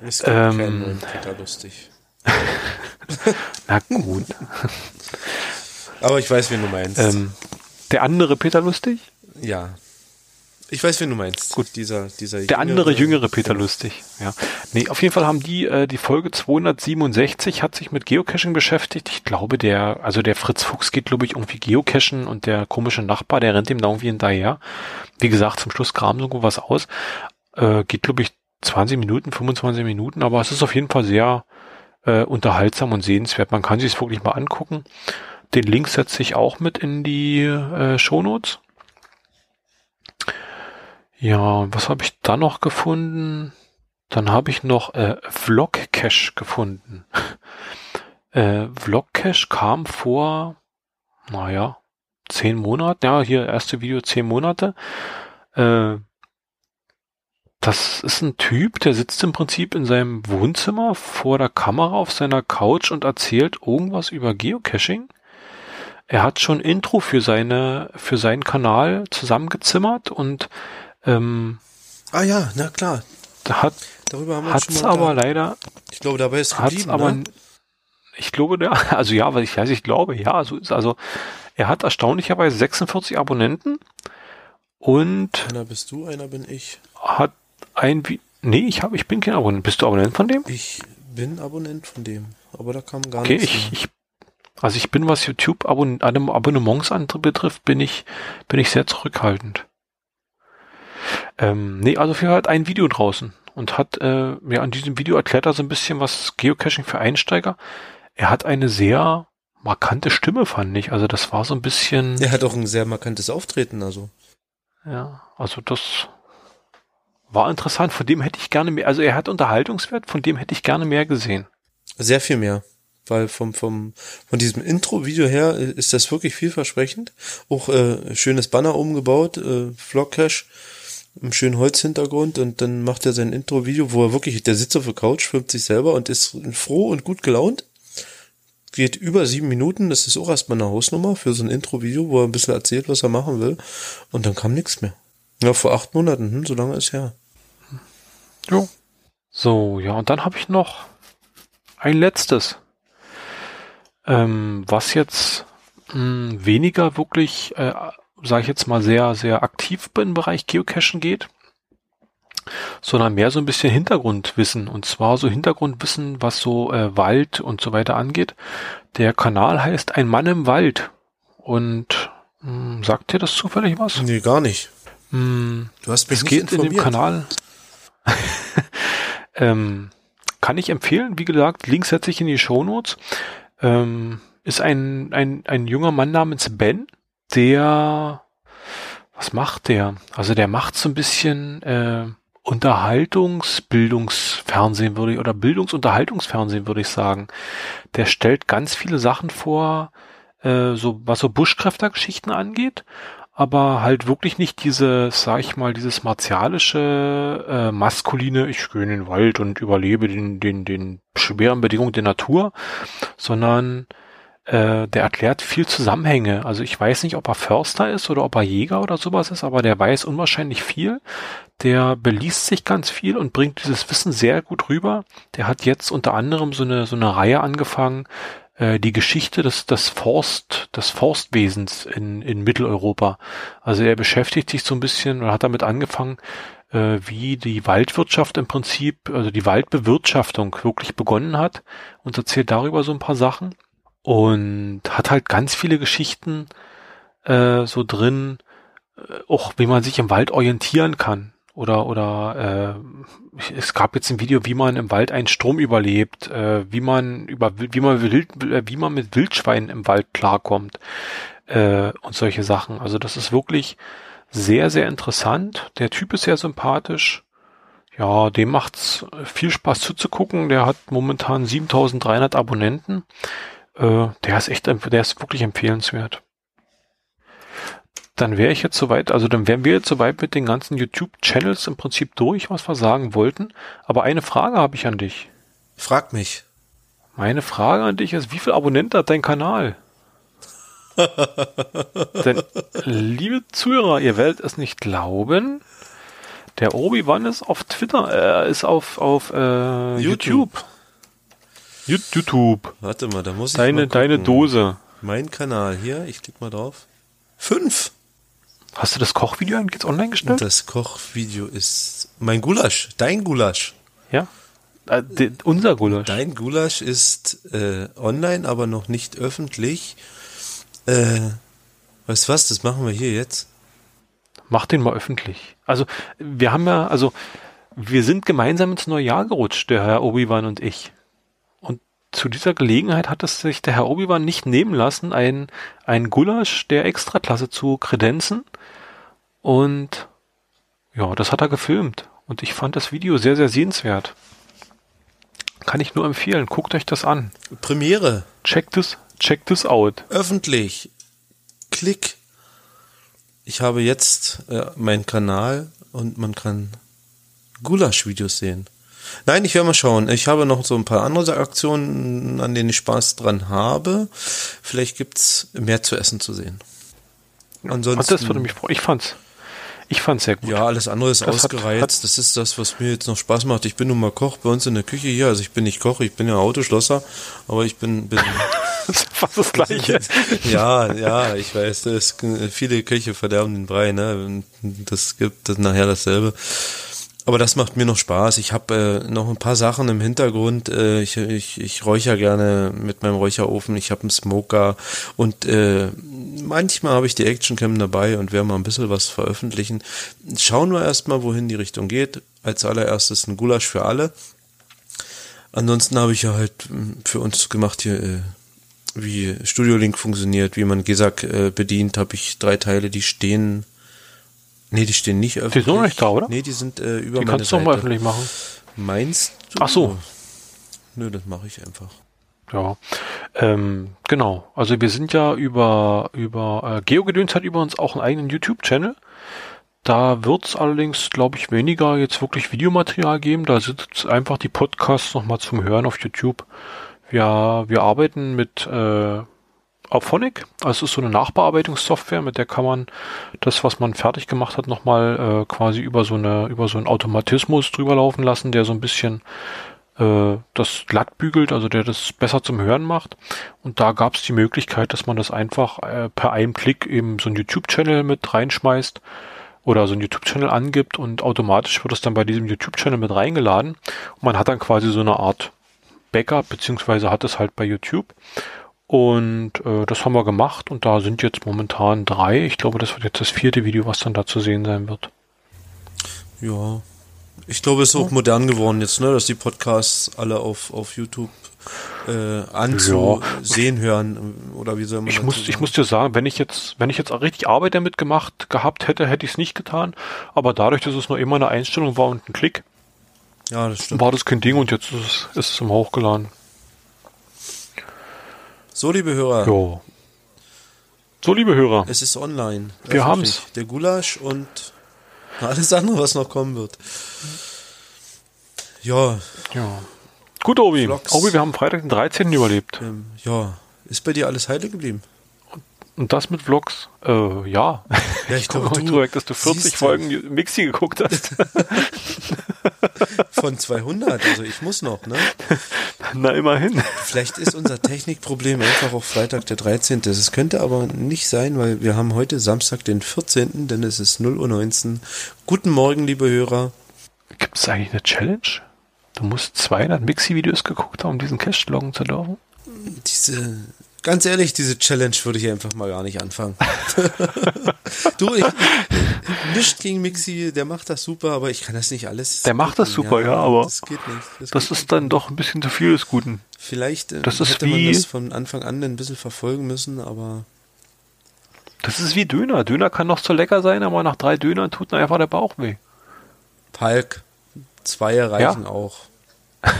Es gibt Ähm. keinen neuen Peter Lustig. Na gut. Aber ich weiß, wen du meinst. ähm, der andere Peter Lustig? ja. Ich weiß, wen du meinst. Gut. Dieser, dieser Der andere jüngere Peter Lustig. Ja. Nee, auf jeden Fall haben die äh, die Folge 267 hat sich mit Geocaching beschäftigt. Ich glaube, der also der Fritz Fuchs geht glaube ich irgendwie Geocachen und der komische Nachbar, der rennt ihm da irgendwie hinterher. Wie gesagt, zum Schluss graben so was aus. Äh, geht glaube ich 20 Minuten, 25 Minuten, aber es ist auf jeden Fall sehr äh, unterhaltsam und sehenswert. Man kann sich es wirklich mal angucken. Den Link setze ich auch mit in die äh, Shownotes. Ja, was habe ich da noch gefunden? Dann habe ich noch äh, Vlogcache gefunden. äh, Vlogcache kam vor, naja, zehn Monaten. Ja, hier erste Video zehn Monate. Äh, das ist ein Typ, der sitzt im Prinzip in seinem Wohnzimmer vor der Kamera auf seiner Couch und erzählt irgendwas über Geocaching. Er hat schon Intro für seine, für seinen Kanal zusammengezimmert und ähm, Ah ja, na klar. da hat Darüber haben wir hat's schon mal aber unterhalten. leider Ich glaube, dabei ist geblieben, aber ne? ich glaube der also ja was ich weiß ich glaube ja so ist also er hat erstaunlicherweise 46 Abonnenten und Einer bist du, einer bin ich. hat ein Vi nee ich habe ich bin kein Abonnent bist du Abonnent von dem Ich bin Abonnent von dem. Aber da kam gar okay nichts ich, mehr. ich also ich bin was YouTube Abon Abonn- Abonnements betrifft bin ich bin ich sehr zurückhaltend ähm, nee also für hat ein Video draußen und hat äh, ja an diesem Video erklärt er so ein bisschen was Geocaching für Einsteiger er hat eine sehr markante Stimme fand ich also das war so ein bisschen Er hat auch ein sehr markantes Auftreten, also. Ja, also das war interessant. Von dem hätte ich gerne mehr. Also er hat Unterhaltungswert, von dem hätte ich gerne mehr gesehen. Sehr viel mehr. Weil vom, vom, von diesem Intro-Video her ist das wirklich vielversprechend. Auch äh, schönes Banner umgebaut, äh, Vlogcache, im schönen Holzhintergrund und dann macht er sein Intro-Video, wo er wirklich, der sitzt auf der Couch, filmt sich selber und ist froh und gut gelaunt. Geht über sieben Minuten, das ist auch erstmal eine Hausnummer für so ein Intro-Video, wo er ein bisschen erzählt, was er machen will. Und dann kam nichts mehr. Ja, vor acht Monaten, hm, so lange ist her. Jo. So, ja, und dann habe ich noch ein letztes. Ähm, was jetzt mh, weniger wirklich, äh, sage ich jetzt mal, sehr, sehr aktiv im Bereich Geocachen geht, sondern mehr so ein bisschen Hintergrundwissen. Und zwar so Hintergrundwissen, was so äh, Wald und so weiter angeht. Der Kanal heißt Ein Mann im Wald. Und mh, sagt dir das zufällig was? Nee, gar nicht. Hm, Du hast mich es nicht geht in dem informiert. Kanal. ähm, kann ich empfehlen. Wie gesagt, Link setze ich in die Shownotes. Ähm, ist ein, ein, ein junger Mann namens Ben, der, was macht der? Also der macht so ein bisschen äh, Unterhaltungsbildungsfernsehen würde ich, oder Bildungsunterhaltungsfernsehen würde ich sagen. Der stellt ganz viele Sachen vor, äh, so was so Buschkräftergeschichten angeht, aber halt wirklich nicht dieses, sag ich mal, dieses martialische, äh, maskuline, ich gehe in den Wald und überlebe den, den, den schweren Bedingungen der Natur, sondern äh, der erklärt viel Zusammenhänge. Also ich weiß nicht, ob er Förster ist oder ob er Jäger oder sowas ist, aber der weiß unwahrscheinlich viel. Der beliest sich ganz viel und bringt dieses Wissen sehr gut rüber. Der hat jetzt unter anderem so eine, so eine Reihe angefangen, äh, die Geschichte des, des Forst, des Forstwesens in, in Mitteleuropa. Also er beschäftigt sich so ein bisschen oder hat damit angefangen, äh, wie die Waldwirtschaft im Prinzip, also die Waldbewirtschaftung wirklich begonnen hat und erzählt darüber so ein paar Sachen und hat halt ganz viele Geschichten äh, so drin, äh, auch wie man sich im Wald orientieren kann. Oder oder äh, es gab jetzt ein Video, wie man im Wald einen Sturm überlebt, äh, wie man über wie man wild, wie man mit Wildschweinen im Wald klarkommt äh, und solche Sachen. Also das ist wirklich sehr sehr interessant. Der Typ ist sehr sympathisch. Ja, dem macht's viel Spaß zuzugucken. Der hat momentan 7300 Abonnenten. Äh, der ist echt, der ist wirklich empfehlenswert. Dann wäre ich jetzt soweit, also dann wären wir jetzt soweit mit den ganzen YouTube-Channels im Prinzip durch, was wir sagen wollten. Aber eine Frage habe ich an dich. Frag mich. Meine Frage an dich ist, wie viel Abonnenten hat dein Kanal? Denn, liebe Zuhörer, ihr werdet es nicht glauben, der Obi-Wan ist auf Twitter, äh, ist auf, auf äh, YouTube. YouTube. YouTube. Warte mal, da muss ich Deine, mal gucken. deine Dose. Mein Kanal hier, ich klicke mal drauf. Fünf. Hast du das Kochvideo jetzt online gestellt? Das Kochvideo ist mein Gulasch, dein Gulasch. Ja. Äh, de, unser Gulasch. Dein Gulasch ist äh, online, aber noch nicht öffentlich. Äh, weißt du was, das machen wir hier jetzt. Mach den mal öffentlich. Also, wir haben ja, also, wir sind gemeinsam ins neue Jahr gerutscht, der Herr Obi-Wan und ich. Zu dieser Gelegenheit hat es sich der Herr Obi-Wan nicht nehmen lassen, ein, ein Gulasch der Extraklasse zu kredenzen. Und ja, das hat er gefilmt. Und ich fand das Video sehr, sehr sehenswert. Kann ich nur empfehlen. Guckt euch das an. Premiere. Checkt es, checkt es out. Öffentlich. Klick. Ich habe jetzt äh, meinen Kanal und man kann Gulasch-Videos sehen. Nein, ich werde mal schauen. Ich habe noch so ein paar andere Aktionen, an denen ich Spaß dran habe. Vielleicht gibt's mehr zu essen zu sehen. Ansonsten, das würde mich freuen. Ich fand's. Ich fand's sehr gut. Ja, alles andere ist Das hat- ausgereizt. hat- das ist das, was mir jetzt noch Spaß macht. Ich bin nun mal Koch bei uns in der Küche hier. Also ich bin nicht Koch, ich bin ja Autoschlosser, aber ich bin, bin Das ist fast das Gleiche. ja, ja, ich weiß, das, viele Köche verderben den Brei, ne? Das gibt das nachher dasselbe. Aber das macht mir noch Spaß. Ich habe äh, noch ein paar Sachen im Hintergrund. Äh, ich, ich, ich räucher gerne mit meinem Räucherofen. Ich habe einen Smoker und äh, manchmal habe ich die Actioncam dabei und werde mal ein bisschen was veröffentlichen. Schauen wir erstmal, wohin die Richtung geht. Als allererstes ein Gulasch für alle. Ansonsten habe ich ja halt mh, für uns gemacht hier, äh, wie Studio Link funktioniert, wie man Gesack äh, bedient, habe ich drei Teile, die stehen. Nee, die stehen nicht öffentlich. sind noch nicht da, oder? Nee, die sind äh, über Die meine kannst du doch Seite. mal öffentlich machen. Meinst du? Ach so. Nö, das mache ich einfach. Ja, ähm, genau. Also wir sind ja über über äh, GeoGedöns hat übrigens auch einen eigenen YouTube-Channel. Da wird's allerdings, glaube ich, weniger jetzt wirklich Videomaterial geben. Da sind einfach die Podcasts nochmal zum Hören auf YouTube. Wir, wir arbeiten mit äh, Auphonic. Also ist so eine Nachbearbeitungssoftware, mit der kann man das, was man fertig gemacht hat, nochmal äh, quasi über so eine über so einen Automatismus drüber laufen lassen, der so ein bisschen äh, das glatt bügelt, also der das besser zum Hören macht. Und da gab es die Möglichkeit, dass man das einfach äh, per einem Klick eben so einen YouTube-Channel mit reinschmeißt oder so einen YouTube-Channel angibt und automatisch wird es dann bei diesem YouTube-Channel mit reingeladen. Und man hat dann quasi so eine Art Backup, beziehungsweise hat es halt bei YouTube. Und äh, das haben wir gemacht und da sind jetzt momentan drei. Ich glaube, das wird jetzt das vierte Video, was dann da zu sehen sein wird. Ja. Ich glaube, es ist auch modern geworden jetzt, ne, dass die Podcasts alle auf, auf YouTube äh, anzusehen hören oder wie soll man Ich muss, sagen? ich muss dir sagen, wenn ich jetzt, wenn ich jetzt richtig Arbeit damit gemacht gehabt hätte, hätte ich es nicht getan. Aber dadurch, dass es nur immer eine Einstellung war und ein Klick, ja, das war das kein Ding und jetzt ist es, ist es im Hochgeladen. So, liebe Hörer, Jo. So, liebe Hörer, es ist online. Wir Öffentlich. haben's. Der Gulasch und alles andere, was noch kommen wird. Ja, ja. Gut, Obi. Vlogs. Obi, wir haben Freitag den 13. überlebt. ähm, ja, Ist bei dir alles heile geblieben? Und das mit Vlogs? Äh, ja. Ja, ich glaube, Guck mal du weg, dass du 40 siehst du. Folgen Mixi geguckt hast. Von 200, also ich muss noch, ne? Na, immerhin. Vielleicht ist unser Technikproblem einfach auch Freitag der 13. Das könnte aber nicht sein, weil wir haben heute Samstag den 14., denn es ist 0.19 Uhr. Guten Morgen, liebe Hörer. Gibt es eigentlich eine Challenge? Du musst 200 Mixi-Videos geguckt haben, um diesen Cache loggen zu dürfen? Diese, ganz ehrlich, diese Challenge würde ich einfach mal gar nicht anfangen. du, ich, nicht gegen Mixi, der macht das super, aber ich kann das nicht alles. Der macht das super, ja, aber Das geht nicht. Das, Das geht ist dann doch ein bisschen zu viel des Guten. Vielleicht äh, das ist hätte man wie- das von Anfang an ein bisschen verfolgen müssen, aber Das ist wie Döner. Döner kann noch so lecker sein, aber nach drei Dönern tut mir einfach der Bauch weh. Palk, zwei reichen auch.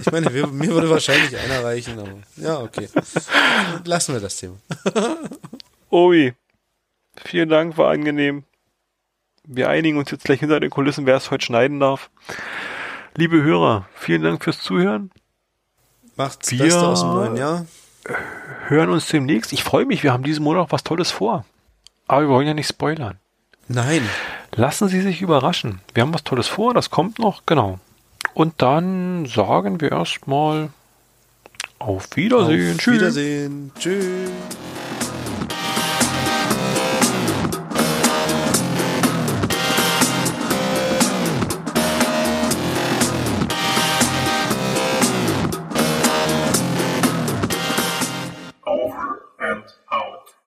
Ich meine, wir, mir würde wahrscheinlich einer reichen, aber ja, okay. Lassen wir das Thema. Obi, vielen Dank, war angenehm. Wir einigen uns jetzt gleich hinter den Kulissen, wer es heute schneiden darf. Liebe Hörer, vielen Dank fürs Zuhören. Macht's Wir- Beste aus dem neuen Jahr. Hören uns demnächst. Ich freue mich, wir haben diesen Monat was Tolles vor. Aber wir wollen ja nicht spoilern. Nein, Lassen Sie sich überraschen. Wir haben was Tolles vor, das kommt noch, genau. Und dann sagen wir erstmal auf Wiedersehen. auf Tschüss. Wiedersehen. Tschüss.